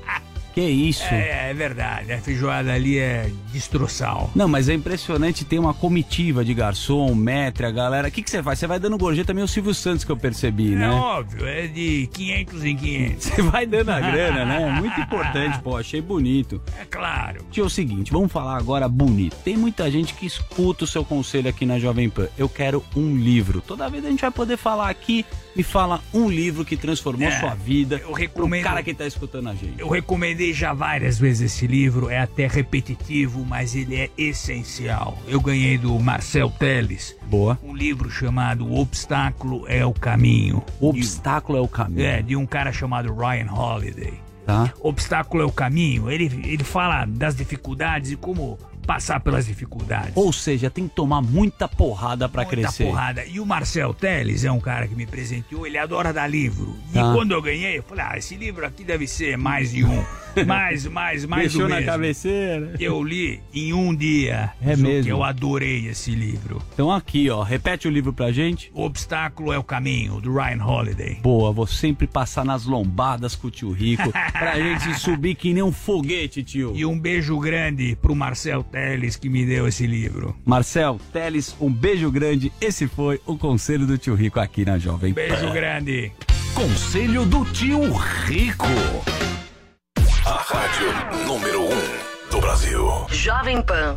Que isso? É, é verdade. A feijoada ali é destroçal. Não, mas é impressionante, tem uma comitiva de garçom, metre, a galera. O que, que você faz? Você vai dando gorjeta também o Silvio Santos que eu percebi, É né? óbvio, é de 500 em 500. Você vai dando a grana, né? Muito importante, pô, achei bonito. É claro. Tio, é o seguinte, vamos falar agora bonito. Tem muita gente que escuta o seu conselho aqui na Jovem Pan. Eu quero um livro. Toda vez a gente vai poder falar aqui, me fala um livro que transformou É, sua vida. eu recomendo- O cara que tá escutando a gente. Eu recomendei já várias vezes esse livro, é até repetitivo, mas ele é essencial. Eu ganhei do Marcel Teles. Boa. Um livro chamado O Obstáculo é o Caminho. O Obstáculo é o Caminho. É, de um cara chamado Ryan Holiday. Tá. Obstáculo é o caminho. Ele, ele fala das dificuldades e como passar pelas dificuldades. Ou seja, tem que tomar muita porrada pra Muita crescer. porrada. E o Marcel Teles é um cara que me presenteou, ele adora dar livro. E Tá. quando eu ganhei, eu falei, ah, esse livro aqui deve ser mais de um. Mais, mais, mais Deixou do na mesmo. cabeceira. Eu li em um dia. É Ju, mesmo? que Eu adorei esse livro. Então aqui, ó, repete o livro pra gente. O Obstáculo é o Caminho, do Ryan Holiday. Boa, vou sempre passar nas lombadas com o tio Rico pra gente subir que nem um foguete, tio. E um beijo grande pro Marcel Teles que me deu esse livro. Marcel, Teles, um beijo grande. Esse foi o conselho do tio Rico aqui na Jovem Pan. Beijo grande. Conselho do tio Rico. A rádio número 1 um do Brasil. Jovem Pan.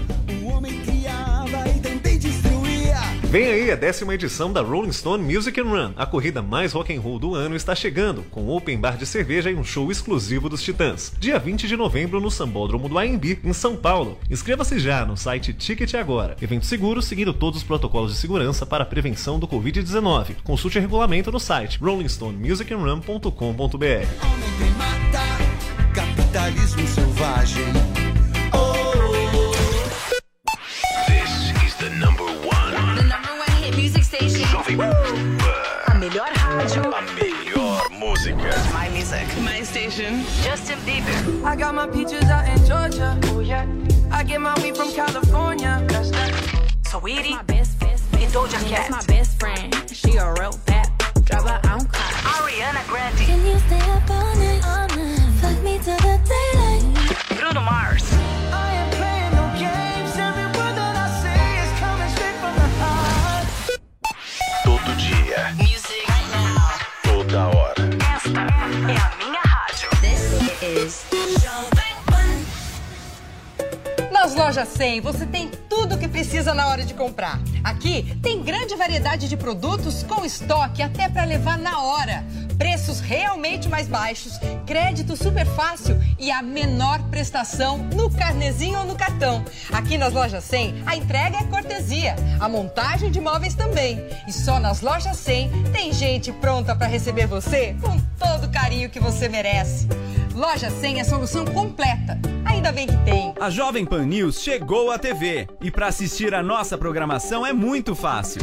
Vem aí a décima edição da Rolling Stone Music and Run. A corrida mais rock and roll do ano está chegando, com open bar de cerveja e um show exclusivo dos Titãs. Dia 20 de novembro no Sambódromo do AMB, em São Paulo. Inscreva-se já no site Ticket Agora. Evento seguro seguindo todos os protocolos de segurança para a prevenção do Covid-19. Consulte o regulamento no site rollingstonemusicandrun.com.br. Capitalismo selvagem. Oh. This is the number one. The number one hit music station. Jovem Pan. A melhor rádio. A melhor música. My music. My station. Justin Bieber. I got my peaches out in Georgia. Oh yeah. I get my weed from California. That's that. Sweetie. My best, best, best. Doja Cat. That's my best friend. She a real bad drive her own car. Ariana Grande. Can you stay up all night? All night. The heart. Todo dia. Music right now. Toda hora. Esta é a minha rádio. This is. Nas lojas 100 você tem tudo o que precisa na hora de comprar. Aqui tem grande variedade de produtos com estoque até para levar na hora. Preços realmente mais baixos, crédito super fácil e a menor prestação no carnezinho ou no cartão. Aqui nas lojas 100 a entrega é cortesia, a montagem de móveis também. E só nas lojas 100 tem gente pronta para receber você com todo o carinho que você merece. Loja 100 é solução completa. Ainda bem que tem. A Jovem Pan News chegou à TV e para assistir a nossa programação é muito fácil.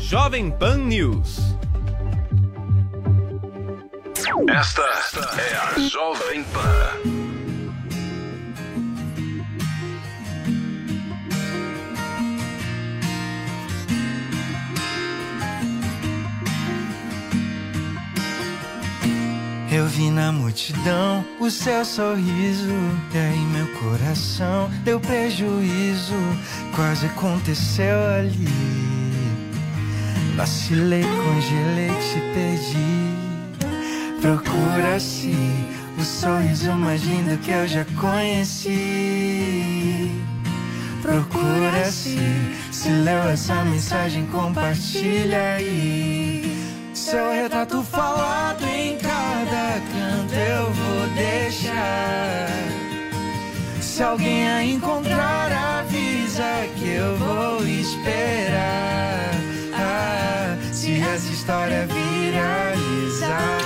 Jovem Pan News. Esta é a Jovem Pan. Eu vi na multidão o seu sorriso, e aí meu coração deu prejuízo. Quase aconteceu ali. Vacilei, congelei, te perdi. Procura-se o sorriso mais lindo que eu já conheci. Procura-se, se leu essa mensagem, compartilha aí. Seu retrato falado em cada canto eu vou deixar. Se alguém a encontrar, avisa que eu vou esperar. Se essa história viralizar,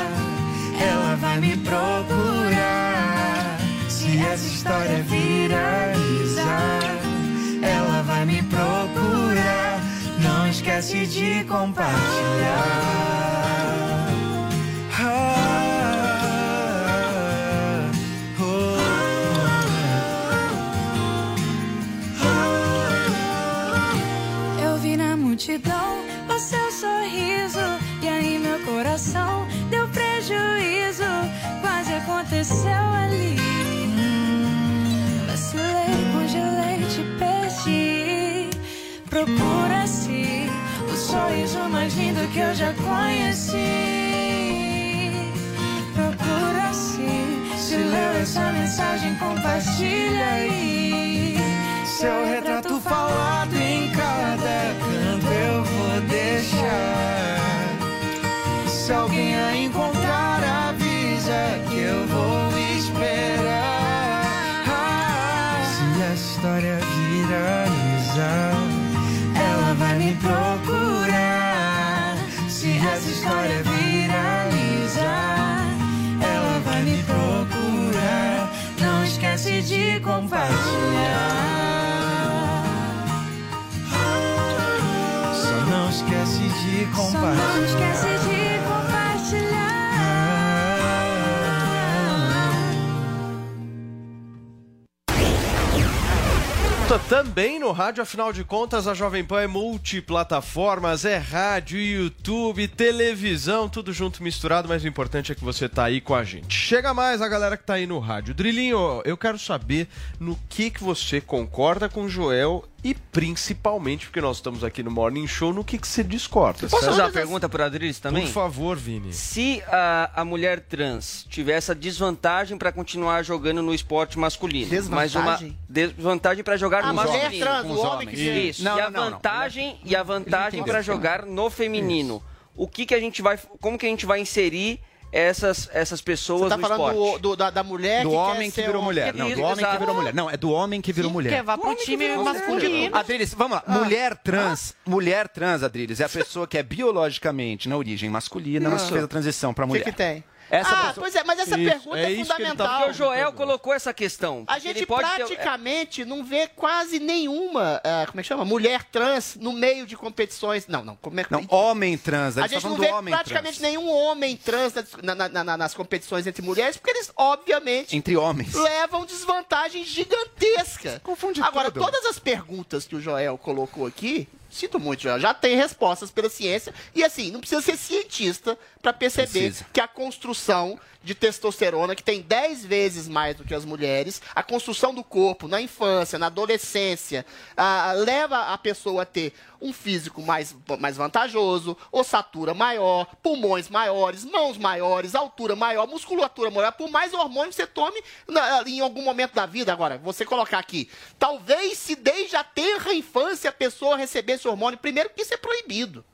ela vai me procurar. Se essa história viralizar, ela vai me procurar. Não esquece de compartilhar. Ah, aconteceu ali. Vacilei, congelei, te perdi. Procura-se o sorriso mais lindo que eu já conheci. Procura-se se leu essa mensagem, compartilha aí. Seu retrato falado em cada Só não esquece de compartilhar. Também no rádio, afinal de contas, a Jovem Pan é multiplataformas, é rádio, YouTube, televisão, tudo junto misturado, mas o importante é que você tá aí com a gente. Chega mais a galera que tá aí no rádio. Drilinho, eu quero saber no que que você concorda com Joel e principalmente, porque nós estamos aqui no Morning Show, no que que você discorda. Posso fazer uma pergunta para a Adriles também? Por favor, Vini. Se a, a mulher trans tiver essa desvantagem para continuar jogando no esporte masculino, mas uma Desvantagem? desvantagem para jogar A no mulher masculino, trans, o Com os homem que Isso. Não, e a não, não, não. vantagem e a vantagem para jogar no feminino. O que que a gente vai, como que a gente vai inserir essas essas pessoas Você tá no falando esporte? do, do- da, da mulher Do que homem quer que ser virou um- mulher. Não, do homem que Exato. virou mulher. Não, é do homem que virou mulher. Que vá pro time masculino. Adriles, vamos lá. Ah. Mulher trans, mulher trans, Adriles, é a pessoa que é biologicamente na origem masculina, mas fez a transição pra O que, mulher. que tem? Essa ah, pessoa- pois é, mas essa Isso, pergunta é é, tá fundamental. Porque o Joel colocou essa questão. A Ele gente pode ter- praticamente não vê quase nenhuma, ah, como é que chama? Mulher trans no meio de competições. Não, não. Como é que... Não, homem trans. A gente tá gente não falando vê praticamente trans. nenhum homem trans na- na- na- nas competições entre mulheres, porque eles, obviamente, Entre homens. levam desvantagem gigantesca. Confunde Agora, tudo. todas as perguntas que o Joel colocou aqui, sinto muito, Joel, já tem respostas pela ciência. E assim, não precisa ser cientista para perceber Precisa. que a construção de testosterona, que tem 10 vezes mais do que as mulheres, a construção do corpo na infância, na adolescência, leva a pessoa a ter um físico mais, mais vantajoso, ossatura maior, pulmões maiores, mãos maiores, altura maior, musculatura maior, por mais hormônio que você tome na- em algum momento da vida. Agora, você colocar aqui, talvez se desde a tenra infância a pessoa recebesse hormônio, primeiro que isso é proibido.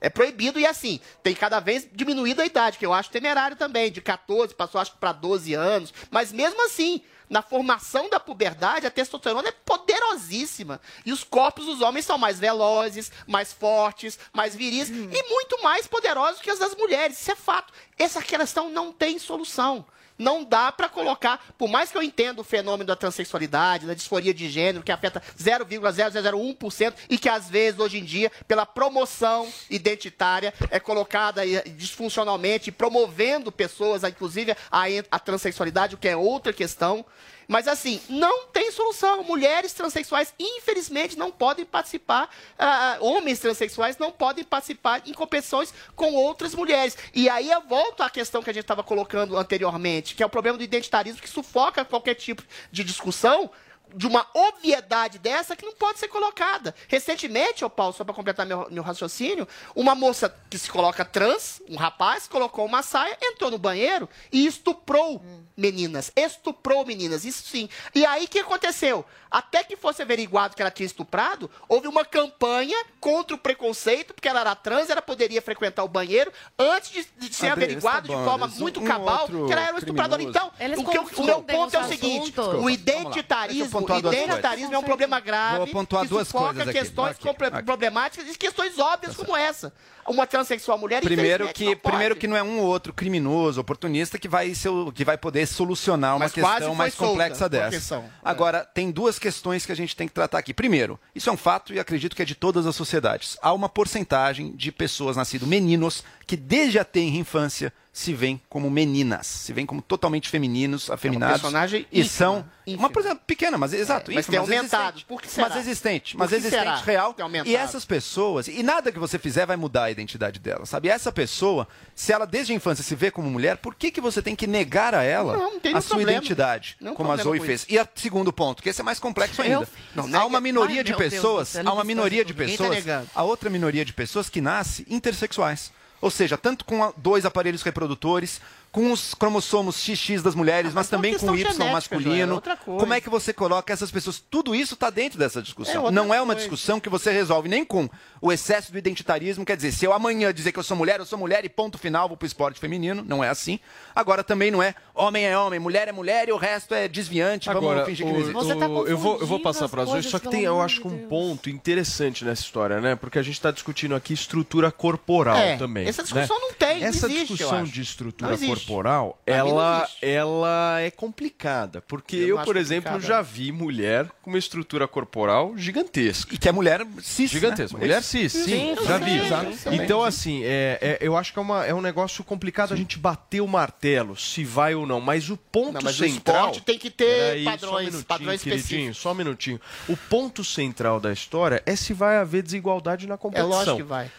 É proibido e assim, tem cada vez diminuído a idade, que eu acho temerário também. De 14 passou acho para 12 anos. Mas mesmo assim, na formação da puberdade, a testosterona é poderosíssima. E os corpos dos homens são mais velozes, mais fortes, mais viris e muito mais poderosos que os das mulheres. Isso é fato. Essa questão não tem solução. Não dá para colocar, por mais que eu entenda o fenômeno da transexualidade, da disforia de gênero, que afeta 0,0001% e que às vezes, hoje em dia, pela promoção identitária, é colocada disfuncionalmente, promovendo pessoas, inclusive a, a transexualidade, o que é outra questão. Mas assim, não tem solução. Mulheres transexuais, infelizmente, não podem participar, ah, homens transexuais não podem participar em competições com outras mulheres. E aí eu volto à questão que a gente estava colocando anteriormente, que é o problema do identitarismo que sufoca qualquer tipo de discussão de uma obviedade dessa que não pode ser colocada. Recentemente, ô Paulo, só para completar meu, meu raciocínio, uma moça que se coloca trans, um rapaz, colocou uma saia, entrou no banheiro e estuprou meninas. Estuprou meninas, isso sim. E aí o que aconteceu? Até que fosse averiguado que ela tinha estuprado, houve uma campanha contra o preconceito, porque ela era trans, ela poderia frequentar o banheiro antes de, de ser André, averiguado tá bom, de forma muito um cabal que ela era uma estupradora. Então, o, que eu- o meu ponto é o seguinte: o identitarismo duas identitarismo é um problema grave Vou pontuar que duas coisas aqui. questões Aqui. Tá problemáticas e questões óbvias como essa. Uma transexual mulher, Primeiro que, primeiro que não é um ou outro criminoso, oportunista, que vai, ser, o- que vai poder solucionar uma Mas questão mais complexa dessa. questão. Agora, tem duas questões que a gente tem que tratar aqui. Primeiro, isso é um fato e acredito que é de todas as sociedades. Há uma porcentagem de pessoas nascidas meninos que desde a tenra infância se veem como meninas, se veem como totalmente femininos, afeminados. personagem e ínfima, são uma por exemplo, pequena, mas exato, É, mas ínfima, tem aumentado. existente. Por que será? Mas existente, mas existente será? real. Aumentado. E essas pessoas, e nada que você fizer vai mudar a identidade dela, sabe? Essa pessoa, se ela desde a infância se vê como mulher, por que, que você tem que negar a ela Não, não a sua problema. identidade, Nenhum como a Zoe fez? E a segundo ponto, que esse é mais complexo ainda. Não, há uma minoria Ai, de Deus pessoas, céu, há uma minoria de tá pessoas, negando. a outra minoria de pessoas que nasce intersexuais. Ou seja, tanto com dois aparelhos reprodutores, com os cromossomos XX das mulheres, mas, também com Y genética, é masculino. coisa. Como é que você coloca essas pessoas? Tudo isso está dentro dessa discussão. É Não é uma coisa. discussão que você resolve nem com o excesso do identitarismo. Quer dizer, se eu amanhã dizer que eu sou mulher, eu sou mulher e ponto final, vou pro esporte feminino. Não é assim. Agora também não é homem é homem, mulher é mulher e o resto é desviante. Agora, vamos fingir que não o- existe. tá o- eu, vou, eu vou passar as para as coisas, só que tem, eu acho que um ponto interessante nessa história, né? Porque a gente está discutindo aqui estrutura corporal É, também. essa discussão né? não tem, não Essa existe, eu discussão acho. de estrutura Não existe. Corporal, ela, ela é complicada. Porque Eu eu, por exemplo, complicada. já vi mulher com uma estrutura corporal gigantesca. E que é mulher cis. Gigantesca. né? Mulher cis, sim, Sim, já sim, vi. sim, sim. Então, assim, é, é- eu acho que é, uma- é um negócio complicado a gente bater o martelo, se vai ou não. Mas o ponto Não, mas o central. esporte tem que ter Peraí, padrões- só um padrões queridinho, específicos. Só um minutinho. O ponto central da história é se vai haver desigualdade na É competição. lógico que vai.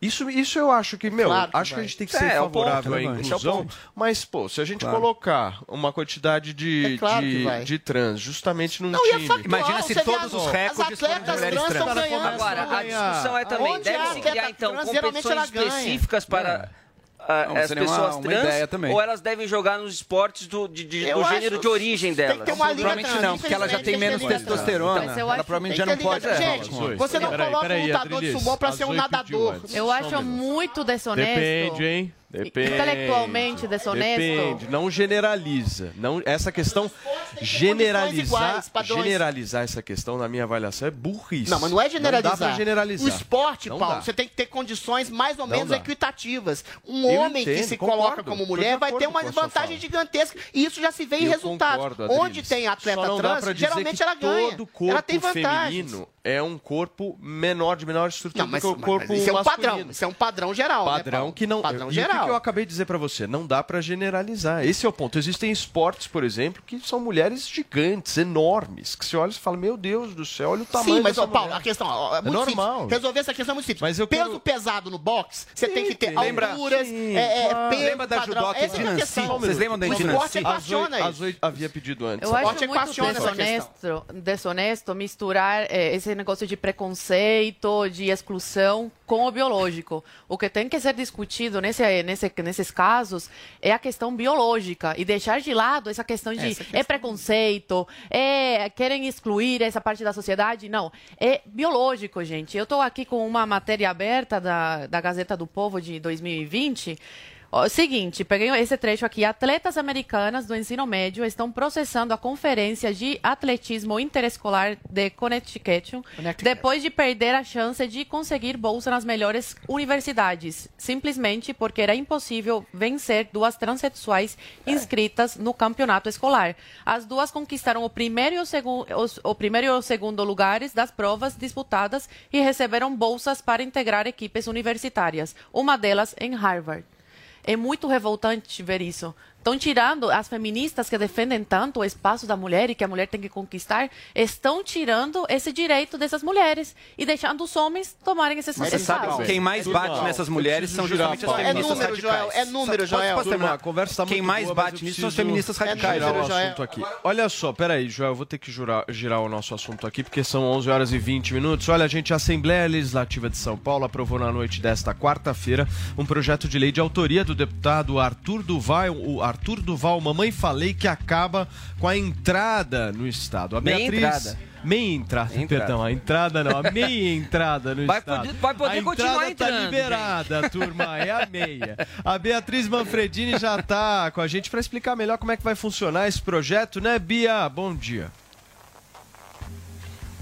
Isso, isso eu acho que, meu, Claro que acho que vai. a gente tem que É, ser é ponto, favorável à né, é inclusão, ponto. mas, pô, se a gente Claro. colocar uma quantidade de, É claro que de, de trans justamente num Não, é time... factual, Imagina se todos os recordes forem de atletas mulheres trans. Agora, a discussão é também, Onde é deve-se criar, então, competições específicas para Não, as uma- pessoas uma trans, ideia também. ou elas devem jogar nos esportes do, de- de- do acho- gênero de origem tem que delas? ter uma liga Provavelmente trans, não, porque ela já tem infelizmente, menos testosterona. Eu Ela acho- provavelmente já não pode. é, Gente, falar. você não coloca um lutador de sumô pra a ser um nadador. Eu acho muito desonesto. Depende, hein? Depende. Intelectualmente desonesto. Depende, não generaliza. Não, essa questão generalizar, iguais, generalizar essa questão na minha avaliação é burrice. Não, mas não é generalizar. Não dá pra generalizar. O esporte, Não Paulo, dá. você tem que ter condições mais ou Não menos dá. equitativas. Um Eu homem que entendo, se concordo. coloca como mulher vai ter uma vantagem gigantesca. E isso já se vê em Eu resultados. concordo, Onde tem atleta trans, geralmente que ela ganha. Todo corpo ela tem vantagens. É um corpo menor, de menor estrutura Não, mas, do que o mas- corpo mas isso é um masculino. padrão. Isso é um padrão geral. né, Padrão Paulo? que não. Padrão e o que geral. que eu acabei de dizer pra você? Não dá pra generalizar. Esse é o ponto. Existem esportes, por exemplo, que são mulheres gigantes, enormes, que você olha e fala: Meu Deus do céu, olha o tamanho Sim, mas, ó, Paulo, a questão ó, é É muito normal. simples. Resolver essa questão é muito simples. Mas eu Peso quero- pesado no boxe, você tem que ter lembra- alturas, Sim, é, é, claro. peso, Lembra da judoca é a Dinanci? questão. Vocês lembram da O Dinanci? esporte equaciona a isso. Havia pedido antes. Eu acho Esporte muito desonesto, desonesto misturar eh, esse negócio de preconceito, de exclusão com o biológico. O que tem que ser discutido nesse, nesse, nesses casos é a questão biológica e deixar de lado essa questão de Essa é preconceito, é querem excluir essa parte da sociedade. Não, é biológico, gente. Eu estou aqui com uma matéria aberta da, da Gazeta do Povo de 2020. Ó, seguinte, peguei esse trecho aqui. Atletas americanas do ensino médio estão processando a Conferência de Atletismo Interescolar de Connecticut depois de perder a chance de conseguir bolsa nas melhores universidades, simplesmente porque era impossível vencer duas transexuais inscritas no campeonato escolar. As duas conquistaram o primeiro e o, segu- os- o primeiro e o segundo lugares das provas disputadas e receberam bolsas para integrar equipes universitárias, uma delas em Harvard. É muito revoltante ver isso. Estão tirando as feministas que defendem tanto o espaço da mulher e que a mulher tem que conquistar, estão tirando esse direito dessas mulheres e deixando os homens tomarem esses Mas você sabe espaços. quem mais bate nessas mulheres são justamente as pauta. É feministas número, radicais. Joel, é número, Joel. posso terminar? A conversa tá Quem muito mais boa, mas bate nisso são as feministas radicais. O número, Joel. assunto aqui. Olha só, peraí, Joel, eu vou ter que jurar, girar o nosso assunto aqui, porque são 11 horas e 20 minutos. Olha, gente, a Assembleia Legislativa de São Paulo aprovou na noite desta quarta-feira um projeto de lei de autoria do deputado Arthur Duval, o Arthur Duval, mamãe falei, que acaba com a entrada no Estado. A Meia Beatriz... entrada. Meia entrada, Meia entrada. perdão, a entrada não, a meia entrada no Vai Estado. poder- vai poder a continuar entrada tá entrando, liberada, turma, é a meia. A Beatriz Manfredini já tá com a gente para explicar melhor como é que vai funcionar esse projeto, né, Bia? Bom dia.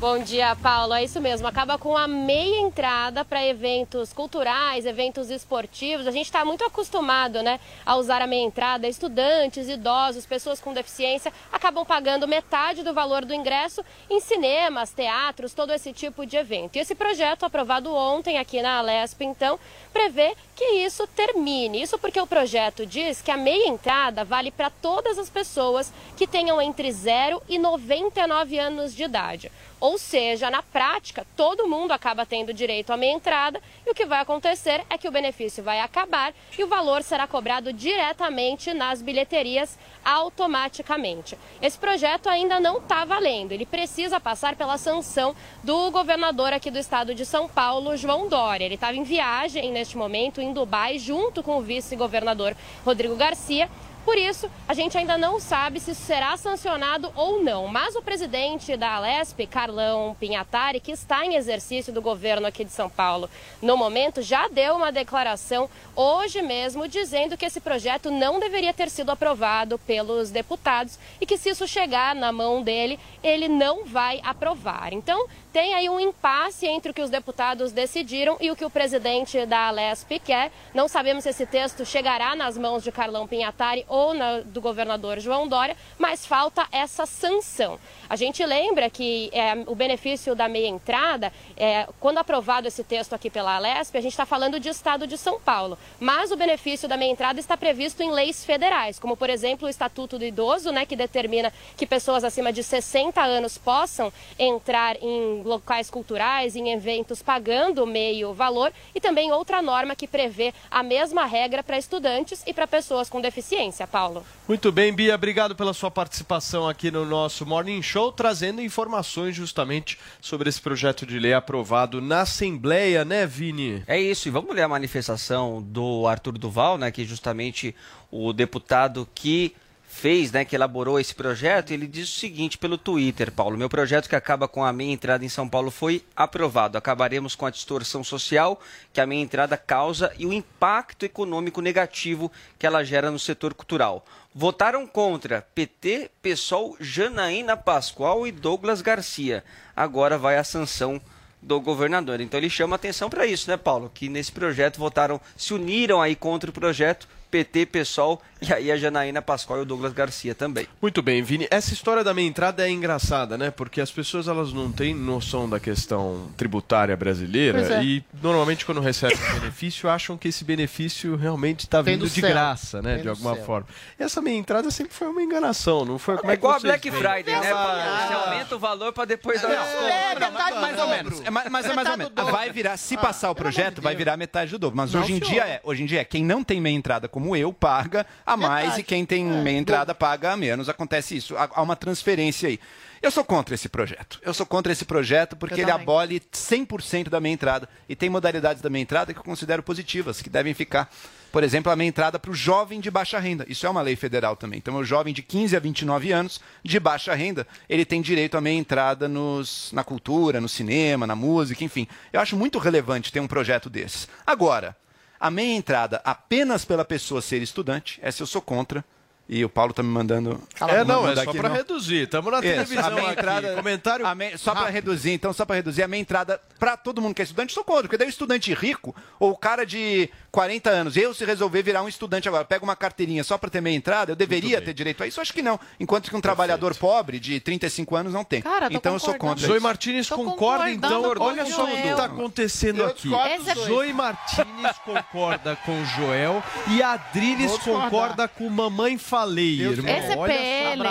Bom dia, Paulo. É isso mesmo. Acaba com a meia entrada para eventos culturais, eventos esportivos. A gente está muito acostumado né, a usar a meia entrada. Estudantes, idosos, pessoas com deficiência acabam pagando metade do valor do ingresso em cinemas, teatros, todo esse tipo de evento. E esse projeto, aprovado ontem aqui na Alesp, então, prevê que isso termine. Isso porque o projeto diz que a meia entrada vale para todas as pessoas que tenham entre 0 e 99 anos de idade. Ou seja, na prática, todo mundo acaba tendo direito à meia entrada e o que vai acontecer é que o benefício vai acabar e o valor será cobrado diretamente nas bilheterias automaticamente. Esse projeto ainda não está valendo, ele precisa passar pela sanção do governador aqui do estado de São Paulo, João Dória. Ele estava em viagem neste momento em Dubai junto com o vice-governador Rodrigo Garcia por isso, a gente ainda não sabe se será sancionado ou não. Mas o presidente da Alesp, Carlão Pinhatari, que está em exercício do governo aqui de São Paulo no momento, já deu uma declaração hoje mesmo dizendo que esse projeto não deveria ter sido aprovado pelos deputados e que se isso chegar na mão dele, ele não vai aprovar. Então, tem aí um impasse entre o que os deputados decidiram e o que o presidente da Alesp quer. Não sabemos se esse texto chegará nas mãos de Carlão Pinhatari ou na, do governador João Dória, mas falta essa sanção. A gente lembra que é, o benefício da meia entrada, é, quando aprovado esse texto aqui pela Alesp, a gente está falando de estado de São Paulo, mas o benefício da meia entrada está previsto em leis federais, como por exemplo o Estatuto do Idoso, né, que determina que pessoas acima de 60 anos possam entrar em locais culturais, em eventos pagando meio valor, e também outra norma que prevê a mesma regra para estudantes e para pessoas com deficiência. Paulo. Muito bem, Bia, obrigado pela sua participação aqui no nosso Morning Show, trazendo informações justamente sobre esse projeto de lei aprovado na Assembleia, né, Vini? É isso, e vamos ler a manifestação do Arthur Duval, né, que é justamente o deputado que fez, né, que elaborou esse projeto, ele diz o seguinte pelo Twitter, Paulo: "Meu projeto que acaba com a meia entrada em São Paulo foi aprovado. Acabaremos com a distorção social que a meia entrada causa e o impacto econômico negativo que ela gera no setor cultural. Votaram contra PT, PSOL, Janaína Pascoal e Douglas Garcia. Agora vai a sanção do governador. Então ele chama atenção para isso, né, Paulo? Que nesse projeto votaram, se uniram aí contra o projeto PT, PSOL e aí a Janaína Pascoal e o Douglas Garcia também. Muito bem, Vini. Essa história da meia entrada é engraçada, né? Porque as pessoas elas não têm noção da questão tributária brasileira é. e normalmente quando recebem um benefício acham que esse benefício realmente está vindo do de céu. graça, né? Vem de alguma céu. forma. E essa meia entrada sempre foi uma enganação, não foi? Como É é, que igual a Black veem? Friday, né? Ah. Você aumenta o valor para depois dar um desconto. Não, mais ou menos. É, mais, mais, mais ou menos. Vai virar, se passar o projeto, vai virar metade do dobro. Mas Não, hoje em senhor. dia é, hoje em dia é, quem não tem meia entrada como eu paga a mais Metade. e quem tem meia entrada paga a menos. Acontece isso. Há uma transferência aí. Eu sou contra esse projeto. Eu sou contra esse projeto porque ele abole 100% da meia entrada. E tem modalidades da meia entrada que eu considero positivas, que devem ficar. Por exemplo, a meia entrada para o jovem de baixa renda. Isso é uma lei federal também. Então, o jovem de 15 a 29 anos, de baixa renda, ele tem direito à meia entrada nos, na cultura, no cinema, na música, enfim. Eu acho muito relevante ter um projeto desses. Agora, a meia entrada apenas pela pessoa ser estudante, essa eu sou contra. E o Paulo tá me mandando. É, não, é só para reduzir. Estamos na Isso, televisão a entrada, Comentário a meia- só para reduzir, então, só para reduzir, a meia entrada para todo mundo que é estudante, sou contra, porque daí o estudante rico, ou o cara de 40 anos, eu se resolver virar um estudante agora, pega uma carteirinha só para ter meia entrada, eu deveria ter direito a isso? Acho que não. Enquanto que um trabalhador pobre de 35 anos não tem. Cara, então eu sou contra. Zoe Tô concorda, então. Olha só o que está acontecendo Eu aqui. dois. Zoe Martins concorda com o Joel e a Adriles concorda com Mamãe Falei, Eu- irmão. Esse só PL.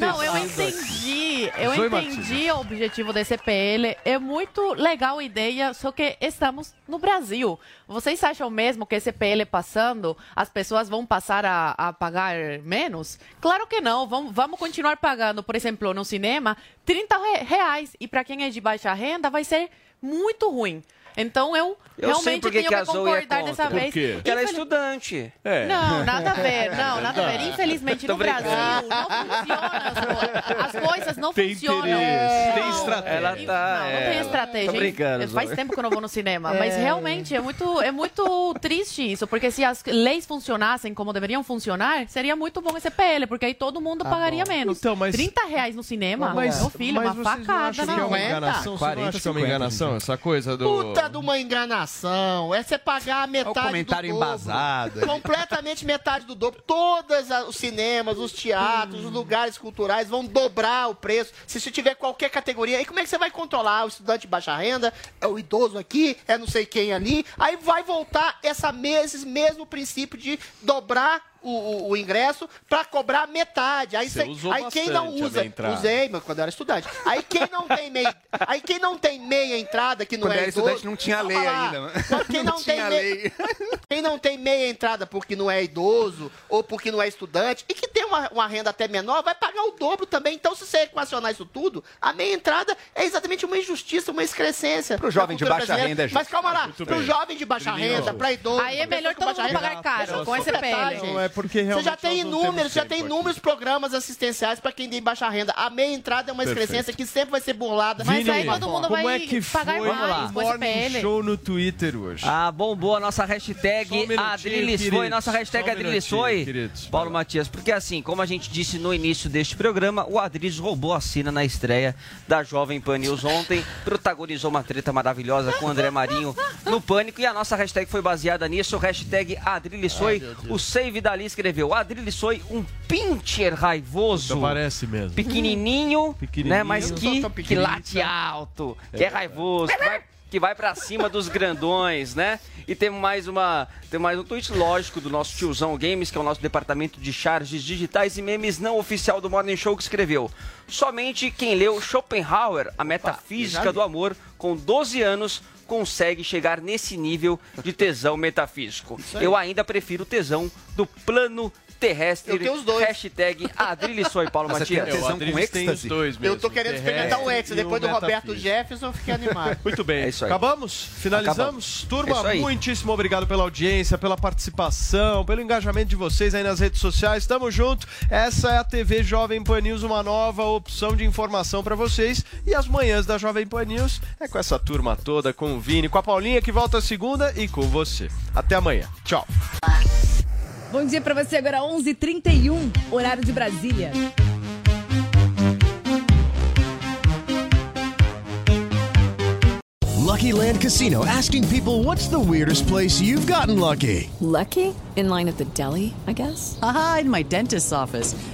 Não, eu entendi. Eu Zoe entendi o objetivo desse PL. É muito legal a ideia, só que estamos no Brasil. Vocês acham mesmo que esse PL passando, as pessoas vão passar a, a pagar menos? Claro que não. Vamos, vamos continuar pagando, por exemplo, no cinema, 30 re- reais. E para quem é de baixa renda, vai ser muito ruim. Então eu, Eu realmente tenho que é concordar contra. dessa vez. Porque ela é estudante. É. Não, nada a ver, não, nada a ver. Infelizmente no Brasil não funciona as coisas. As coisas não Tem funcionam. interesse, tem Não. estratégia. Ela tá. Não, não é, tem estratégia. Tô brincando. Faz tempo que eu não vou no cinema. Mas É. realmente é muito, é muito triste isso. Porque se as leis funcionassem como deveriam funcionar, seria muito bom esse PL. Porque aí todo mundo pagaria menos. Então, mas- 30 reais no cinema, Mas, meu filho, mas uma não facada. é não. uma enganação? Você não acha que é uma enganação essa coisa do... Puta de uma enganação. É você pagar a metade comentário do dobro. embasado. Completamente metade do dobro. Todos os cinemas, os teatros, os lugares culturais vão dobrar o preço. Se você tiver qualquer categoria, aí como é que você vai controlar? O estudante de baixa renda, é o idoso aqui, é não sei quem ali. Aí vai voltar essa esse mesmo princípio de dobrar o, o- o ingresso para cobrar metade. Aí, cê- usou aí quem não usa, usei, mas quando eu era estudante. Aí quem não tem meia, aí quem não tem meia entrada que não Quando é era idoso, estudante não tinha Calma lei lá. ainda, mano. Quem Não não, tem tinha meia, lei. quem não tem meia entrada porque não é idoso ou porque não é estudante e que tem uma, uma renda até menor, vai pagar o dobro também. Então, se você equacionar isso tudo, a meia entrada é exatamente uma injustiça, uma excrescência. Pro jovem de da cultura baixa renda é justo. Mas calma lá, pro bem. jovem de baixa renda, pra idoso. Aí é melhor todo com mundo pagar caro com esse completar, Porque Você realmente já tem inúmeros, já tem inúmeros programas assistenciais para quem tem baixa renda. A meia entrada é uma excrescência que sempre vai ser burlada. Mas Vini, aí todo mundo como vai é que foi pagar o mais Morning. Show no Twitter hoje? Ah, bombou a nossa hashtag um Adriles foi, nossa hashtag um minutinho, foi, queridos. Paulo Matias, porque assim, como a gente disse no início deste programa, o Adriles roubou a cena na estreia da Jovem Pan News ontem, protagonizou uma treta maravilhosa com o André Marinho no Pânico e a nossa hashtag foi baseada nisso, hashtag Adriles foi, o Save Dali escreveu, Adriles foi um pincher raivoso, Puta, parece mesmo. pequenininho, Pequenininho. né, mas que, que late alto, que é raivoso, que vai, que vai pra cima dos grandões, né? E tem mais uma, tem mais um tweet lógico do nosso tiozão Games, que é o nosso departamento de charges digitais e memes não oficial do Morning Show, que escreveu: Somente quem leu Schopenhauer, a metafísica do amor, com 12 anos, consegue chegar nesse nível de tesão metafísico. Eu ainda prefiro o tesão do plano terrestre. Eu tenho os dois. Hashtag Adrilissoi Paulo Mas você tem Matias. com tem os dois mesmo. Eu tô querendo experimentar o Hexa. e Depois do Roberto. Jefferson, eu fiquei animado. Muito bem. É isso aí. Acabamos? Finalizamos? Acabamos. Turma, É muitíssimo obrigado pela audiência, pela participação, pelo engajamento de vocês aí nas redes sociais. Tamo junto. Essa é a TV Jovem Pan News, uma nova opção de informação pra vocês. E as manhãs da Jovem Pan News é com essa turma toda, com o Vini, com a Paulinha que volta segunda e com você. Até amanhã. Tchau. Bom dia pra você agora 11:31, horário de Brasília. Lucky Land Casino asking people what's the weirdest place you've gotten lucky? Lucky? In line at the deli, I guess? Aha, in my dentist's office.